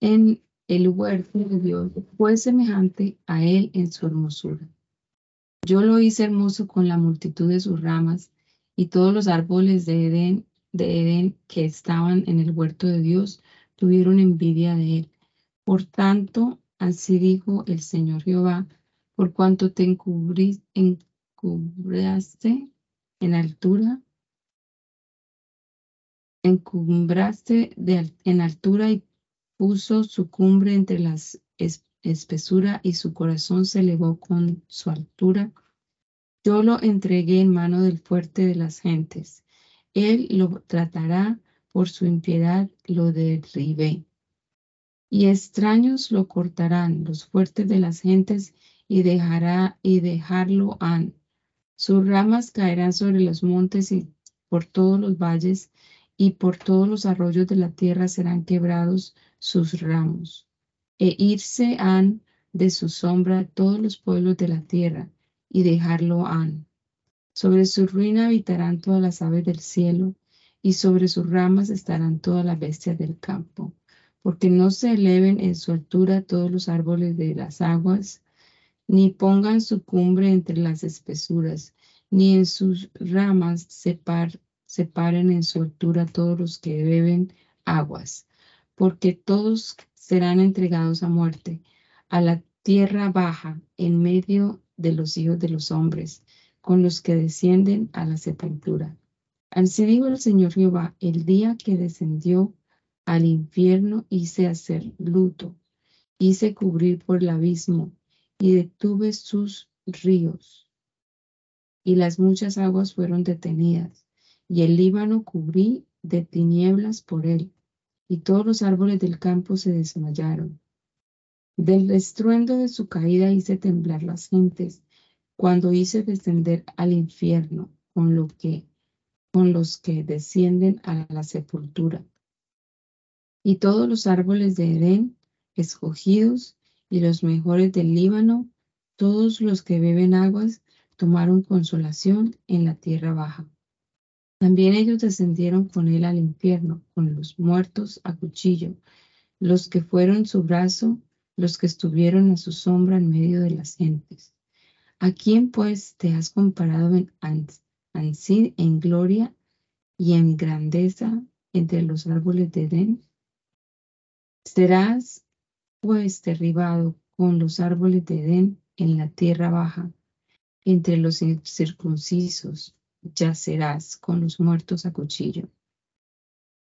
en el huerto de Dios fue semejante a él en su hermosura. Yo lo hice hermoso con la multitud de sus ramas, y todos los árboles de Edén de Edén que estaban en el huerto de Dios tuvieron envidia de él. Por tanto, así dijo el Señor Jehová, por cuanto te encubriste en altura, encumbraste en altura y puso su cumbre entre las espesura y su corazón se elevó con su altura. Yo lo entregué en mano del fuerte de las gentes él lo tratará por su impiedad, lo derribé. Y extraños lo cortarán, los fuertes de las gentes, y dejará y dejarlo han. Sus ramas caerán sobre los montes y por todos los valles, y por todos los arroyos de la tierra serán quebrados sus ramos. E irse han de su sombra todos los pueblos de la tierra, y dejarlo han. Sobre su ruina habitarán todas las aves del cielo, y sobre sus ramas estarán todas las bestias del campo, porque no se eleven en su altura todos los árboles de las aguas, ni pongan su cumbre entre las espesuras, ni en sus ramas separen en su altura todos los que beben aguas, porque todos serán entregados a muerte, a la tierra baja, en medio de los hijos de los hombres con los que descienden a la sepultura. Así dijo el Señor Jehová, el día que descendió al infierno hice hacer luto, hice cubrir por el abismo y detuve sus ríos. Y las muchas aguas fueron detenidas, y el Líbano cubrí de tinieblas por él, y todos los árboles del campo se desmayaron. Del estruendo de su caída hice temblar las gentes, cuando hice descender al infierno con, lo que, con los que descienden a la sepultura. Y todos los árboles de Edén, escogidos, y los mejores del Líbano, todos los que beben aguas, tomaron consolación en la tierra baja. También ellos descendieron con él al infierno, con los muertos a cuchillo, los que fueron su brazo, los que estuvieron a su sombra en medio de las gentes. ¿A quién pues te has comparado en en gloria y en grandeza entre los árboles de Edén? Serás pues derribado con los árboles de Edén en la tierra baja, entre los circuncisos yacerás con los muertos a cuchillo.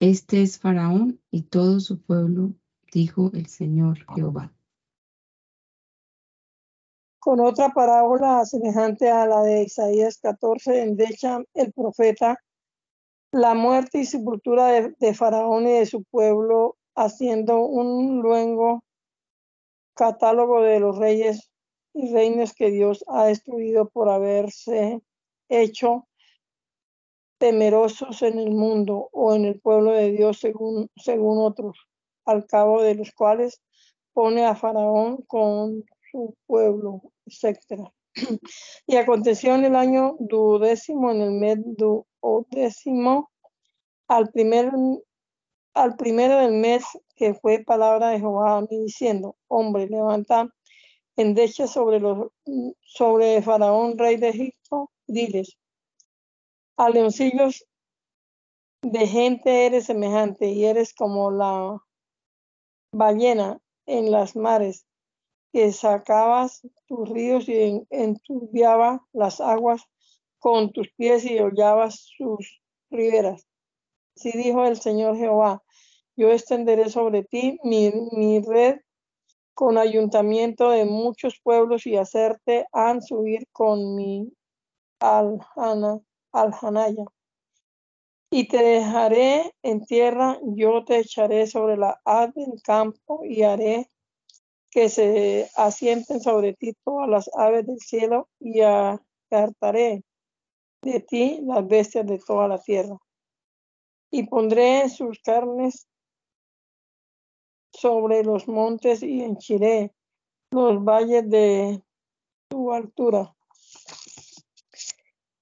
Este es Faraón y todo su pueblo, dijo el Señor Jehová con otra parábola semejante a la de Isaías 14, endecha el profeta la muerte y sepultura de, Faraón y de su pueblo, haciendo un luengo catálogo de los reyes y reinos que Dios ha destruido por haberse hecho temerosos en el mundo o en el pueblo de Dios según, según otros, al cabo de los cuales pone a Faraón con su pueblo, etc. Y aconteció en el año duodécimo, en el mes duodécimo, al primer al primero del mes que fue palabra de Jehová a mí diciendo, hombre, levanta endecha sobre los sobre Faraón, rey de Egipto, diles, a leoncillos de gente eres semejante y eres como la ballena en las mares que sacabas tus ríos y enturbiaba las aguas con tus pies y hollabas sus riberas. Así dijo el Señor Jehová, yo extenderé sobre ti mi, red con ayuntamiento de muchos pueblos y hacerte han subir con mi alhanaya. Y te dejaré en tierra, yo te echaré sobre la haz del campo y haré que se asienten sobre ti todas las aves del cielo y apartaré de ti las bestias de toda la tierra. Y pondré sus carnes sobre los montes y henchiré los valles de tu altura.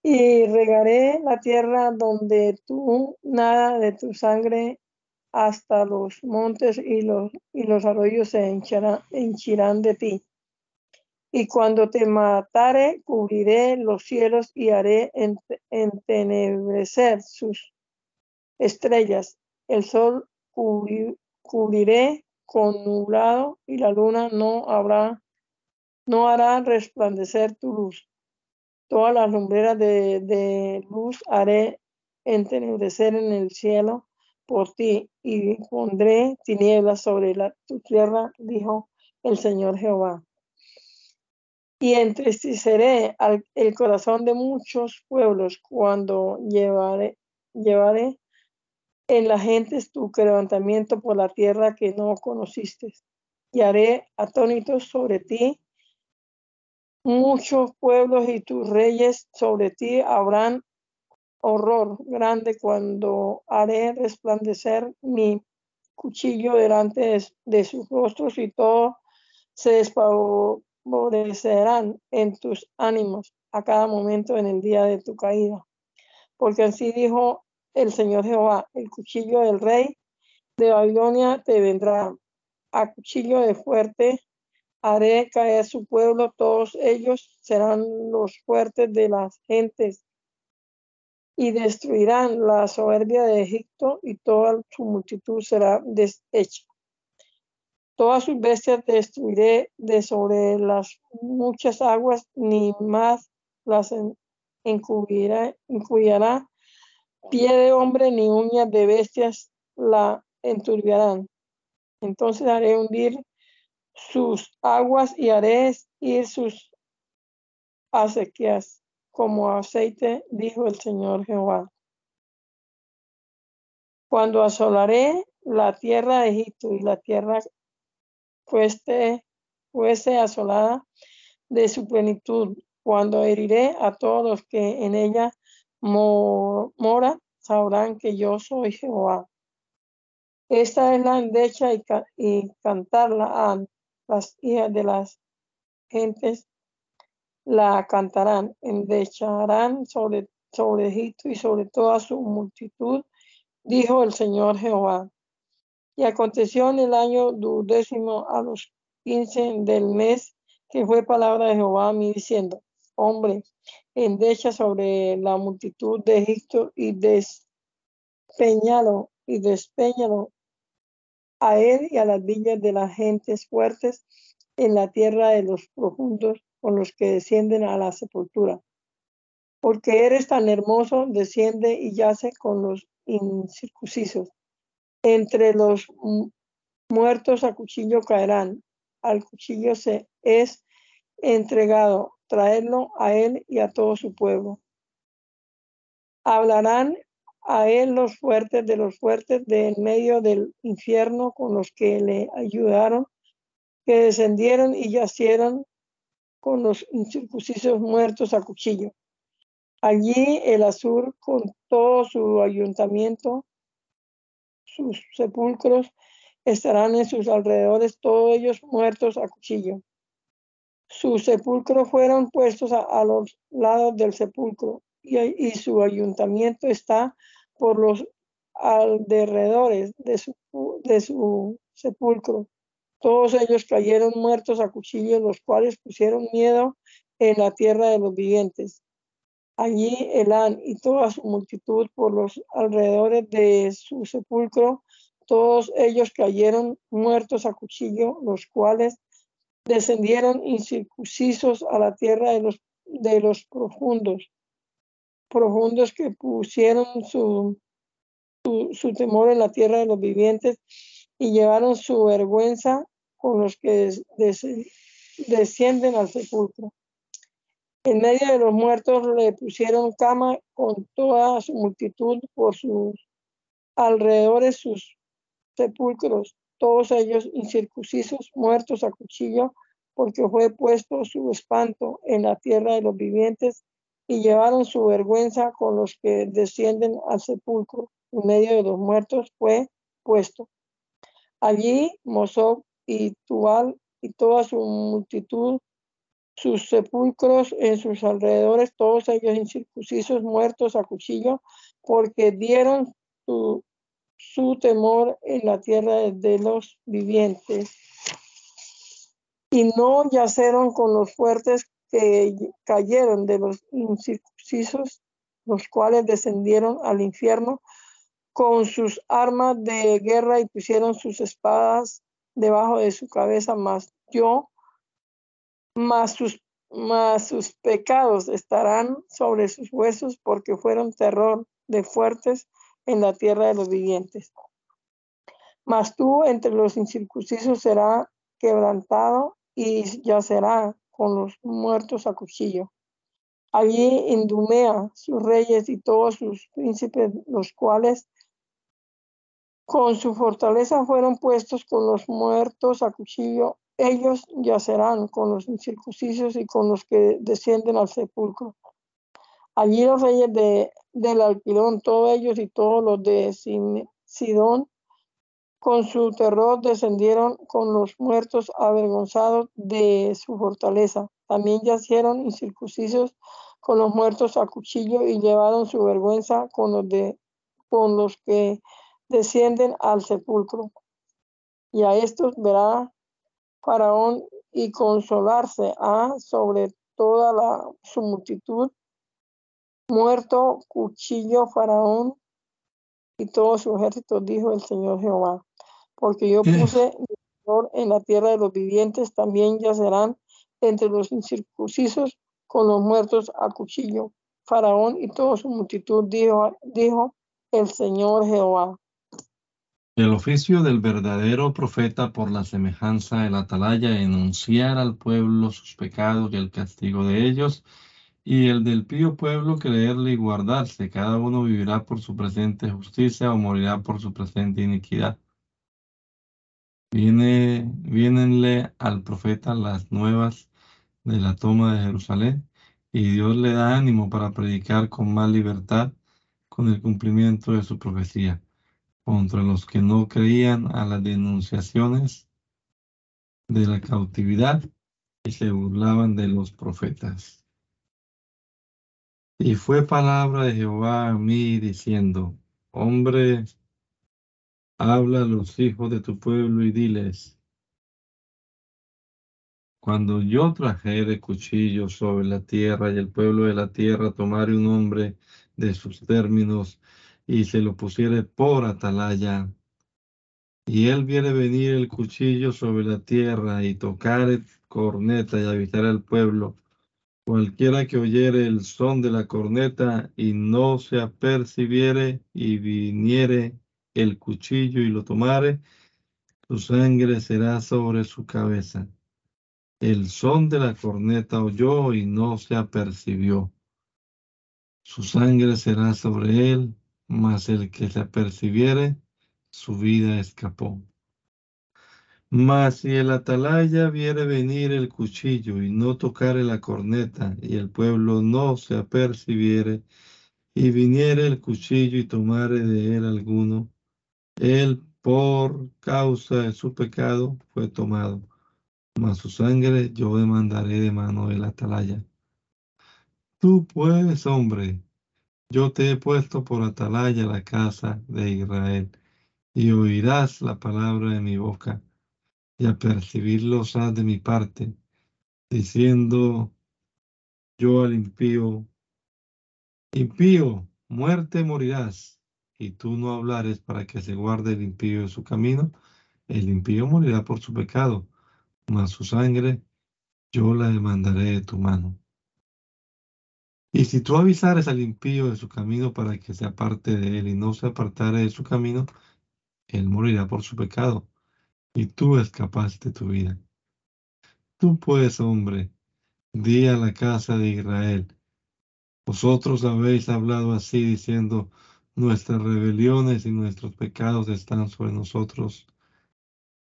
Y regaré la tierra donde tú nada de tu sangre hasta los montes y los, y los arroyos se henchirán de ti. Y cuando te matare, cubriré los cielos y haré entenebrecer sus estrellas. El sol cubriré con nublado y la luna no habrá, no hará resplandecer tu luz. Todas las lumbreras de, luz haré entenebrecer en el cielo por ti y pondré tinieblas sobre tu tierra, dijo el Señor Jehová. Y entristeceré al, el corazón de muchos pueblos cuando llevaré en la gente tu levantamiento por la tierra que no conociste. Y haré atónitos sobre ti muchos pueblos y tus reyes sobre ti habrán horror grande cuando haré resplandecer mi cuchillo delante de, sus rostros y todos se despavorecerán en tus ánimos a cada momento en el día de tu caída. Porque así dijo el Señor Jehová, el cuchillo del rey de Babilonia te vendrá, a cuchillo de fuerte haré caer su pueblo, todos ellos serán los fuertes de las gentes y destruirán la soberbia de Egipto y toda su multitud será deshecha. Todas sus bestias destruiré de sobre las muchas aguas, ni más las encubrirá, pie de hombre ni uñas de bestias la enturbiarán. Entonces haré hundir sus aguas y haré ir sus acequias como aceite, dijo el Señor Jehová. Cuando asolaré la tierra de Egipto y la tierra fuese, fuese asolada de su plenitud, cuando heriré a todos los que en ella moran, sabrán que yo soy Jehová. Esta es la endecha y, y cantarla a las hijas de las gentes la cantarán, endecharán sobre, sobre Egipto y sobre toda su multitud, dijo el Señor Jehová. Y aconteció en el año duodécimo a los quince del mes que fue palabra de Jehová a mí diciendo, hombre, endecha sobre la multitud de Egipto y despeñalo y despeñalo a él y a las villas de las gentes fuertes en la tierra de los profundos con los que descienden a la sepultura. Porque eres tan hermoso, desciende y yace con los incircuncisos. Entre los muertos a cuchillo caerán, al cuchillo se es entregado, traerlo a él y a todo su pueblo. Hablarán a él los fuertes de los fuertes de en medio del infierno con los que le ayudaron, que descendieron y yacieron con los incircuncisos muertos a cuchillo. Allí el Azur con todo su ayuntamiento, sus sepulcros, estarán en sus alrededores, todos ellos muertos a cuchillo. Sus sepulcros fueron puestos a, los lados del sepulcro y, su ayuntamiento está por los alrededores de su, de su sepulcro. Todos ellos cayeron muertos a cuchillo, los cuales pusieron miedo en la tierra de los vivientes. Allí Elán y toda su multitud por los alrededores de su sepulcro, todos ellos cayeron muertos a cuchillo, los cuales descendieron incircuncisos a la tierra de los, de los profundos, profundos que pusieron su, su temor en la tierra de los vivientes y llevaron su vergüenza con los que descienden al sepulcro. En medio de los muertos le pusieron cama con toda su multitud por sus alrededores, sus sepulcros, todos ellos incircuncisos, muertos a cuchillo, porque fue puesto su espanto en la tierra de los vivientes y llevaron su vergüenza con los que descienden al sepulcro. En medio de los muertos fue puesto. Allí Mozoc y Tubal y toda su multitud, sus sepulcros en sus alrededores, todos ellos incircuncisos, muertos a cuchillo, porque dieron su, su temor en la tierra de los vivientes. Y no yaceron con los fuertes que cayeron de los incircuncisos, los cuales descendieron al infierno con sus armas de guerra y pusieron sus espadas debajo de su cabeza, más yo, sus, más sus pecados estarán sobre sus huesos porque fueron terror de fuertes en la tierra de los vivientes. Mas tú entre los incircuncisos será quebrantado y yacerá con los muertos a cuchillo. Allí Indumea, sus reyes y todos sus príncipes, los cuales con su fortaleza fueron puestos con los muertos a cuchillo. Ellos yacerán con los incircuncisos y con los que descienden al sepulcro. Allí los reyes de, del Alquilón, todos ellos y todos los de Sidón, con su terror descendieron con los muertos avergonzados de su fortaleza. También yacieron incircuncisos con los muertos a cuchillo y llevaron su vergüenza con los, de, con los que descienden al sepulcro. Y a estos verá Faraón y consolarse a sobre toda la, su multitud. Muerto, cuchillo, Faraón y todo su ejército, dijo el Señor Jehová. Porque yo puse mi en la tierra de los vivientes, también yacerán entre los incircuncisos con los muertos a cuchillo. Faraón y toda su multitud, dijo, dijo el Señor Jehová. El oficio del verdadero profeta por la semejanza del atalaya enunciar al pueblo sus pecados y el castigo de ellos, y el del pío pueblo creerle y guardarse. Cada uno vivirá por su presente justicia o morirá por su presente iniquidad. Viene, vienenle al profeta las nuevas de la toma de Jerusalén, y Dios le da ánimo para predicar con más libertad con el cumplimiento de su profecía contra los que no creían a las denunciaciones de la cautividad y se burlaban de los profetas. Y fue palabra de Jehová a mí diciendo, hombre, habla a los hijos de tu pueblo y diles, cuando yo trajere cuchillos sobre la tierra y el pueblo de la tierra tomare un hombre de sus términos y se lo pusiere por atalaya, y él viere venir el cuchillo sobre la tierra y tocar corneta y avisar al pueblo, cualquiera que oyere el son de la corneta y no se apercibiere y viniere el cuchillo y lo tomare, su sangre será sobre su cabeza. El son de la corneta oyó y no se apercibió. Su sangre será sobre él mas el que se apercibiere, su vida escapó. Mas si el atalaya viere venir el cuchillo y no tocare la corneta, y el pueblo no se apercibiere, y viniere el cuchillo y tomare de él alguno, él por causa de su pecado fue tomado, mas su sangre yo demandaré de mano del atalaya. Tú pues, hombre, yo te he puesto por atalaya la casa de Israel, y oirás la palabra de mi boca, y a percibirlos has de mi parte, diciendo yo al impío, impío, muerte morirás, y tú no hablares para que se guarde el impío de su camino, el impío morirá por su pecado, mas su sangre yo la demandaré de tu mano. Y si tú avisares al impío de su camino para que se aparte de él y no se apartare de su camino, él morirá por su pecado, y tú escapaste tu vida. Tú pues, hombre, di a la casa de Israel, vosotros habéis hablado así diciendo, nuestras rebeliones y nuestros pecados están sobre nosotros,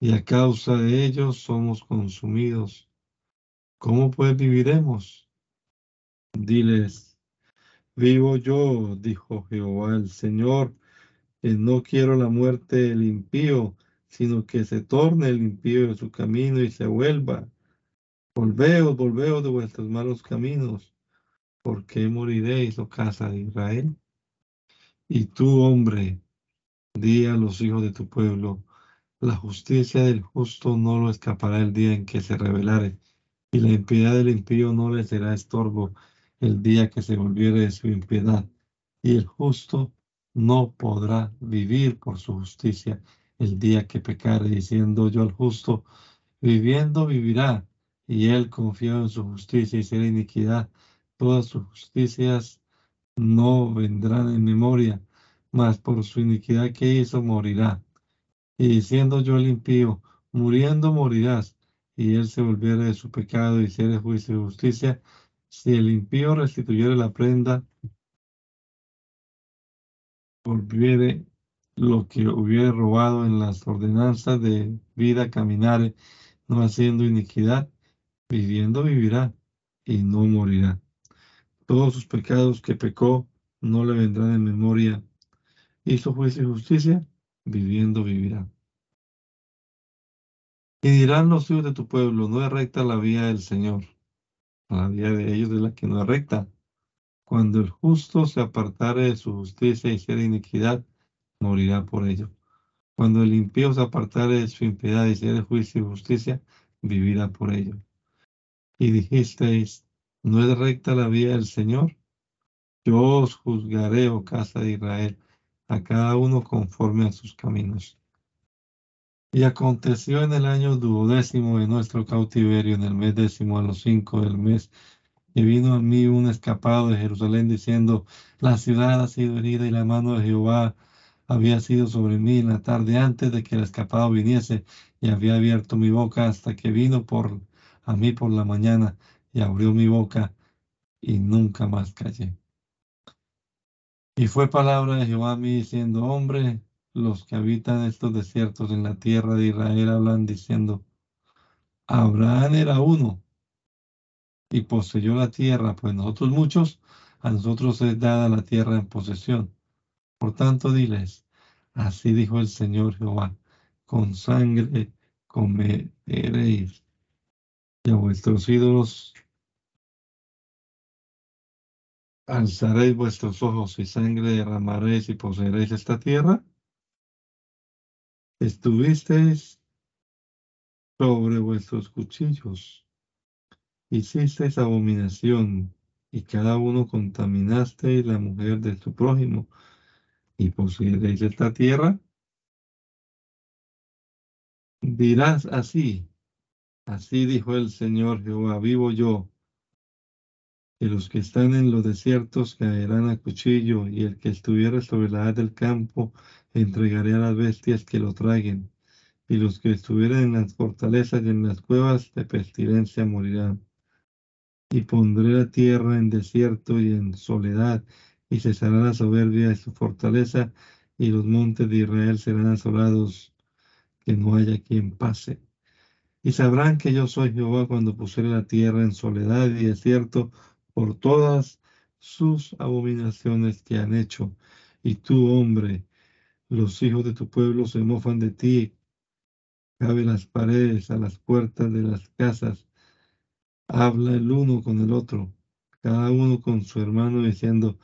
y a causa de ellos somos consumidos. ¿Cómo pues viviremos? Diles, vivo yo, dijo Jehová el Señor, que no quiero la muerte del impío, sino que se torne el impío de su camino y se vuelva. Volveos, volveos de vuestros malos caminos, porque moriréis, oh casa de Israel. Y tú, hombre, di a los hijos de tu pueblo, la justicia del justo no lo escapará el día en que se revelare, y la impiedad del impío no le será estorbo el día que se volviere de su impiedad, y el justo no podrá vivir por su justicia el día que pecare, diciendo yo al justo, viviendo vivirá, y él confiado en su justicia y será iniquidad, todas sus justicias no vendrán en memoria, mas por su iniquidad que hizo morirá. Y diciendo yo al impío, muriendo morirás, y él se volviere de su pecado y hiciere juicio y justicia, si el impío restituyere la prenda, volviere lo que hubiere robado en las ordenanzas de vida, caminare, no haciendo iniquidad, viviendo vivirá y no morirá. Todos sus pecados que pecó no le vendrán en memoria. Hizo juicio y justicia, viviendo vivirá. Y dirán los hijos de tu pueblo, no es recta la vía del Señor. La vía de ellos es la que no es recta. Cuando el justo se apartare de su justicia y hiciera iniquidad, morirá por ello. Cuando el impío se apartare de su impiedad y hiciera juicio y justicia, vivirá por ello. Y dijisteis, ¿no es recta la vía del Señor? Yo os juzgaré, oh casa de Israel, a cada uno conforme a sus caminos. Y aconteció en el año duodécimo de nuestro cautiverio, en el mes décimo a los cinco del mes, y vino a mí un escapado de Jerusalén diciendo, la ciudad ha sido herida y la mano de Jehová había sido sobre mí en la tarde antes de que el escapado viniese, y había abierto mi boca hasta que vino por a mí por la mañana, y abrió mi boca, y nunca más callé. Y fue palabra de Jehová a mí diciendo, hombre, los que habitan estos desiertos en la tierra de Israel hablan diciendo, Abraham era uno y poseyó la tierra, pues nosotros muchos, a nosotros es dada la tierra en posesión. Por tanto, diles, así dijo el Señor Jehová, con sangre comeréis y a vuestros ídolos alzaréis vuestros ojos y sangre derramaréis y poseeréis esta tierra. Estuvisteis sobre vuestros cuchillos, hicisteis abominación, y cada uno contaminasteis la mujer de su prójimo, y poseeréis esta tierra. Dirás así, así dijo el Señor Jehová, vivo yo, que los que están en los desiertos caerán a cuchillo, y el que estuviera sobre la haz del campo entregaré a las bestias que lo traguen, y los que estuvieran en las fortalezas y en las cuevas de pestilencia morirán. Y pondré la tierra en desierto y en soledad, y cesará la soberbia de su fortaleza, y los montes de Israel serán asolados, que no haya quien pase. Y sabrán que yo soy Jehová cuando pusiere la tierra en soledad y desierto por todas sus abominaciones que han hecho. Y tú, hombre, los hijos de tu pueblo se mofan de ti. Cabe las paredes, a las puertas de las casas. Habla el uno con el otro, cada uno con su hermano, diciendo,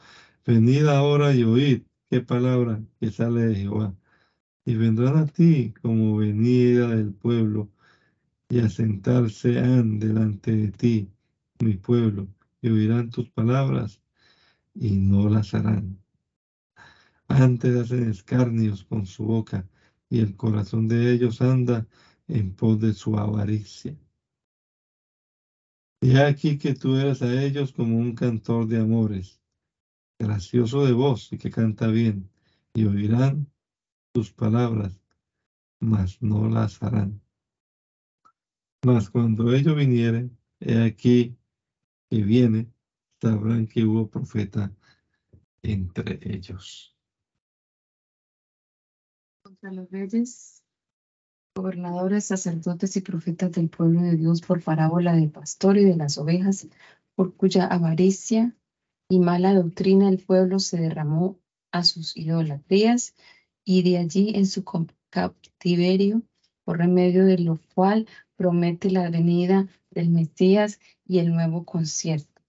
venid ahora y oíd qué palabra que sale de Jehová. Y vendrán a ti como venida del pueblo, y a sentarse han delante de ti, mi pueblo, y oirán tus palabras, y no las harán antes hacen escarnios con su boca, y el corazón de ellos anda en pos de su avaricia. Y aquí que tú eres a ellos como un cantor de amores, gracioso de voz y que canta bien, y oirán tus palabras, mas no las harán. Mas cuando ellos vinieren, he aquí que viene, sabrán que hubo profeta entre ellos. Contra los reyes, gobernadores, sacerdotes y profetas del pueblo de Dios por parábola del pastor y de las ovejas, por cuya avaricia y mala doctrina el pueblo se derramó a sus idolatrías y de allí en su cautiverio, por remedio de lo cual promete la venida del Mesías y el nuevo concierto.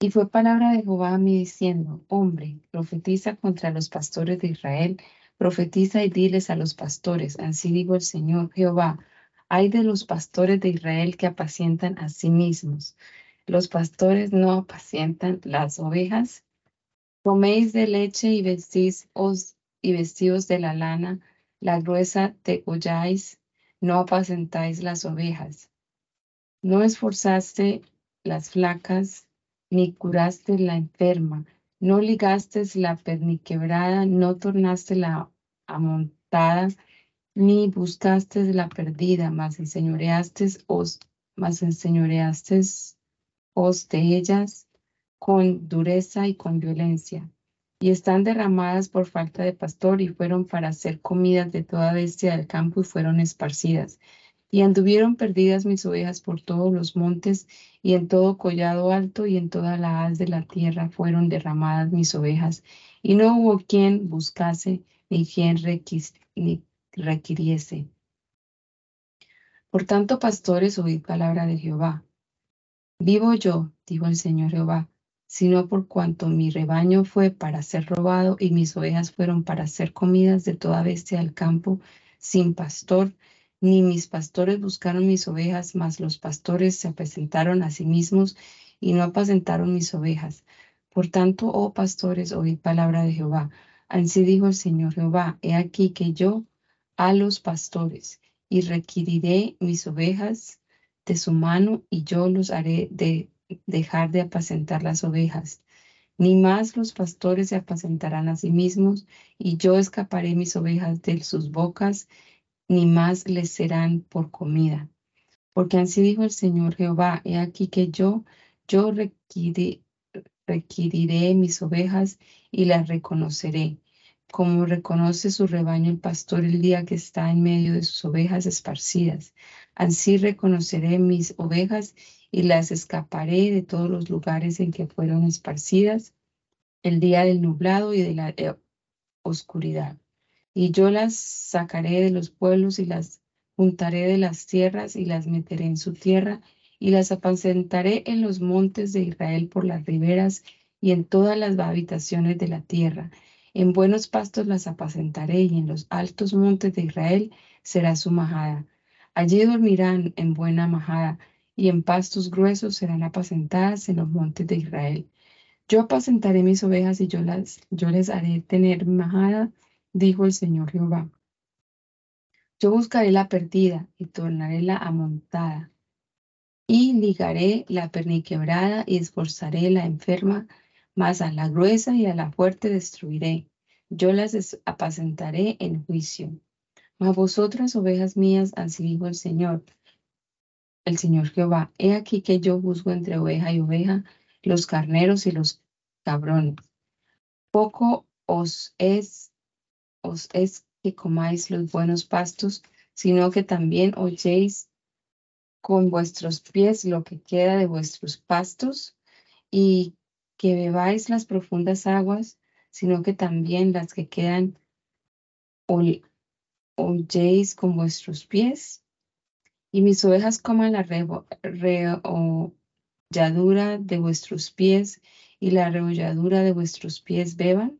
Y fue palabra de Jehová a mí diciendo, hombre, profetiza contra los pastores de Israel, profetiza y diles a los pastores, así digo el Señor Jehová, hay de los pastores de Israel que apacientan a sí mismos. Los pastores no apacientan las ovejas. Coméis de leche y vestís y vestidos de la lana, la gruesa degolláis, no apacentáis las ovejas. No esforzaste las flacas, ni curaste la enferma, no ligaste la perniquebrada, no tornaste la amontada, ni buscaste la perdida, mas enseñoreaste os, mas enseñoreaste os de ellas con dureza y con violencia. Y están derramadas por falta de pastor y fueron para ser comidas de toda bestia del campo y fueron esparcidas. Y anduvieron perdidas mis ovejas por todos los montes y en todo collado alto y en toda la haz de la tierra fueron derramadas mis ovejas. Y no hubo quien buscase ni quien requiriese. Por tanto, pastores, oíd palabra de Jehová. Vivo yo, dijo el Señor Jehová, sino por cuanto mi rebaño fue para ser robado y mis ovejas fueron para ser comidas de toda bestia del campo, sin pastor, ni mis pastores buscaron mis ovejas, mas los pastores se apacentaron a sí mismos y no apacentaron mis ovejas. Por tanto, oh pastores, oíd palabra de Jehová. Así dijo el Señor Jehová, he aquí que yo a los pastores y requiriré mis ovejas de su mano y yo los haré de dejar de apacentar las ovejas. Ni más los pastores se apacentarán a sí mismos y yo escaparé mis ovejas de sus bocas ni más les serán por comida. Porque así dijo el Señor Jehová, he aquí que yo, yo requiriré mis ovejas y las reconoceré, como reconoce su rebaño el pastor el día que está en medio de sus ovejas esparcidas. Así reconoceré mis ovejas y las escaparé de todos los lugares en que fueron esparcidas el día del nublado y de la eh, oscuridad y yo las sacaré de los pueblos y las juntaré de las tierras y las meteré en su tierra y las apacentaré en los montes de Israel por las riberas y en todas las habitaciones de la tierra. En buenos pastos las apacentaré y en los altos montes de Israel será su majada. Allí dormirán en buena majada y en pastos gruesos serán apacentadas en los montes de Israel. Yo apacentaré mis ovejas y yo, las, yo les haré tener majada dijo el Señor Jehová. Yo buscaré la perdida y tornaré la amontada, y ligaré la perniquebrada y esforzaré la enferma, mas a la gruesa y a la fuerte destruiré. Yo las apacentaré en juicio. Mas vosotras, ovejas mías, así dijo el Señor, el Señor Jehová, he aquí que yo juzgo entre oveja y oveja, los carneros y los cabrones. Poco os es os es que comáis los buenos pastos, sino que también oyéis con vuestros pies lo que queda de vuestros pastos, y que bebáis las profundas aguas, sino que también las que quedan oyéis con vuestros pies. Y mis ovejas coman la reholladura de vuestros pies, y la reholladura de vuestros pies beban.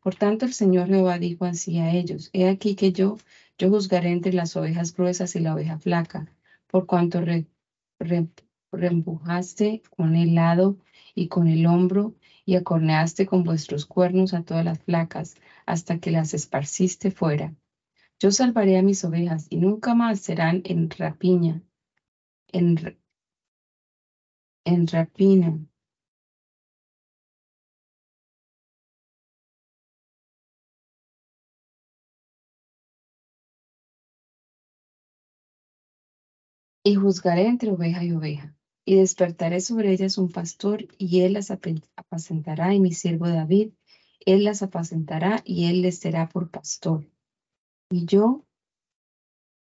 Por tanto, el Señor Jehová dijo así a ellos, he aquí que yo, yo juzgaré entre las ovejas gruesas y la oveja flaca, por cuanto reempujaste con el lado y con el hombro y acorneaste con vuestros cuernos a todas las flacas, hasta que las esparciste fuera. Yo salvaré a mis ovejas y nunca más serán en rapiña, en, en rapina, y juzgaré entre oveja y oveja. Y despertaré sobre ellas un pastor, y él las apacentará, y mi siervo David, él las apacentará, y él les será por pastor. Y yo,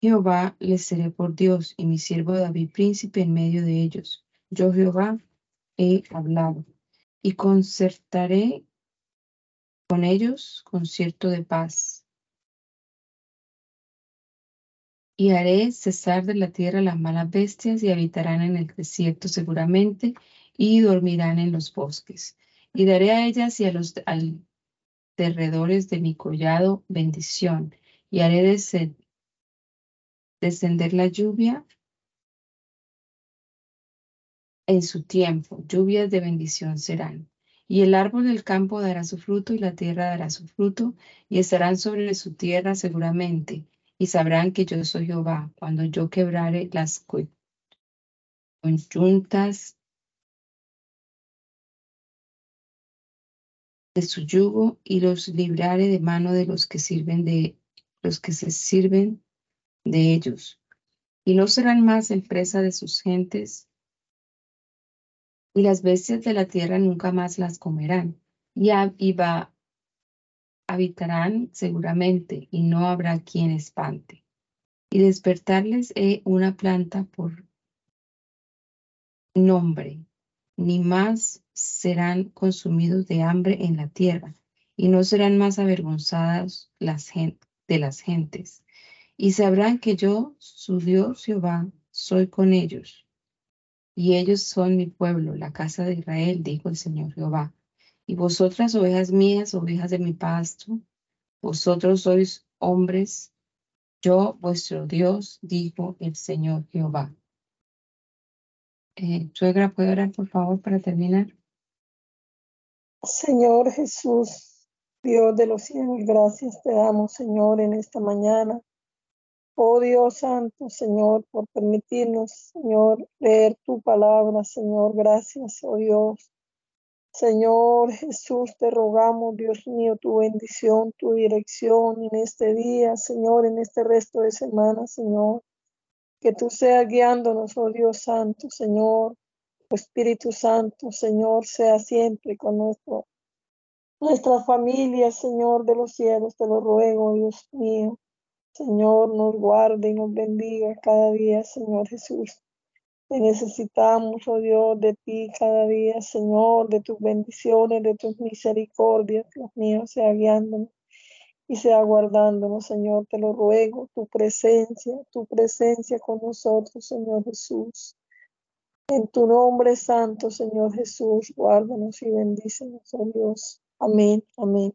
Jehová, les seré por Dios, y mi siervo David príncipe en medio de ellos. Yo, Jehová, he hablado. Y concertaré con ellos concierto de paz. Y haré cesar de la tierra las malas bestias y habitarán en el desierto seguramente y dormirán en los bosques. Y daré a ellas y a los alrededores de mi collado bendición y haré descender la lluvia en su tiempo, lluvias de bendición serán. Y el árbol del campo dará su fruto y la tierra dará su fruto y estarán sobre su tierra seguramente y sabrán que yo soy Jehová cuando yo quebrare las conjuntas de su yugo y los librare de mano de los que sirven de los que se sirven de ellos. Y no serán más empresa de sus gentes y las bestias de la tierra nunca más las comerán, y, habitarán seguramente, y no habrá quien espante. Y despertarles he una planta por nombre, ni más serán consumidos de hambre en la tierra, y no serán más avergonzadas las de las gentes. Y sabrán que yo, su Dios Jehová, soy con ellos y ellos son mi pueblo, la casa de Israel, dijo el Señor Jehová. Y vosotras, ovejas mías, ovejas de mi pasto, vosotros sois hombres, yo vuestro Dios, dijo el Señor Jehová. Eh, suegra, ¿puede orar por favor para terminar? Señor Jesús, Dios de los cielos, gracias te damos, Señor, en esta mañana Oh Dios Santo, Señor, por permitirnos, Señor, leer tu palabra, Señor. Gracias, oh Dios. Señor Jesús, te rogamos, Dios mío, tu bendición, tu dirección en este día, Señor, en este resto de semana, Señor. Que tú seas guiándonos, oh Dios Santo, Señor. Oh Espíritu Santo, Señor, sea siempre con nuestro, nuestras familias, Señor de los cielos, te lo ruego, Dios mío. Señor, nos guarde y nos bendiga cada día, Señor Jesús. Te necesitamos, oh Dios, de ti cada día, Señor, de tus bendiciones, de tus misericordias, Dios mío, sea guiándonos y sea guardándonos, Señor, te lo ruego, tu presencia, tu presencia con nosotros, Señor Jesús. En tu nombre santo, Señor Jesús, guárdanos y bendícenos, oh Dios. Amén, amén.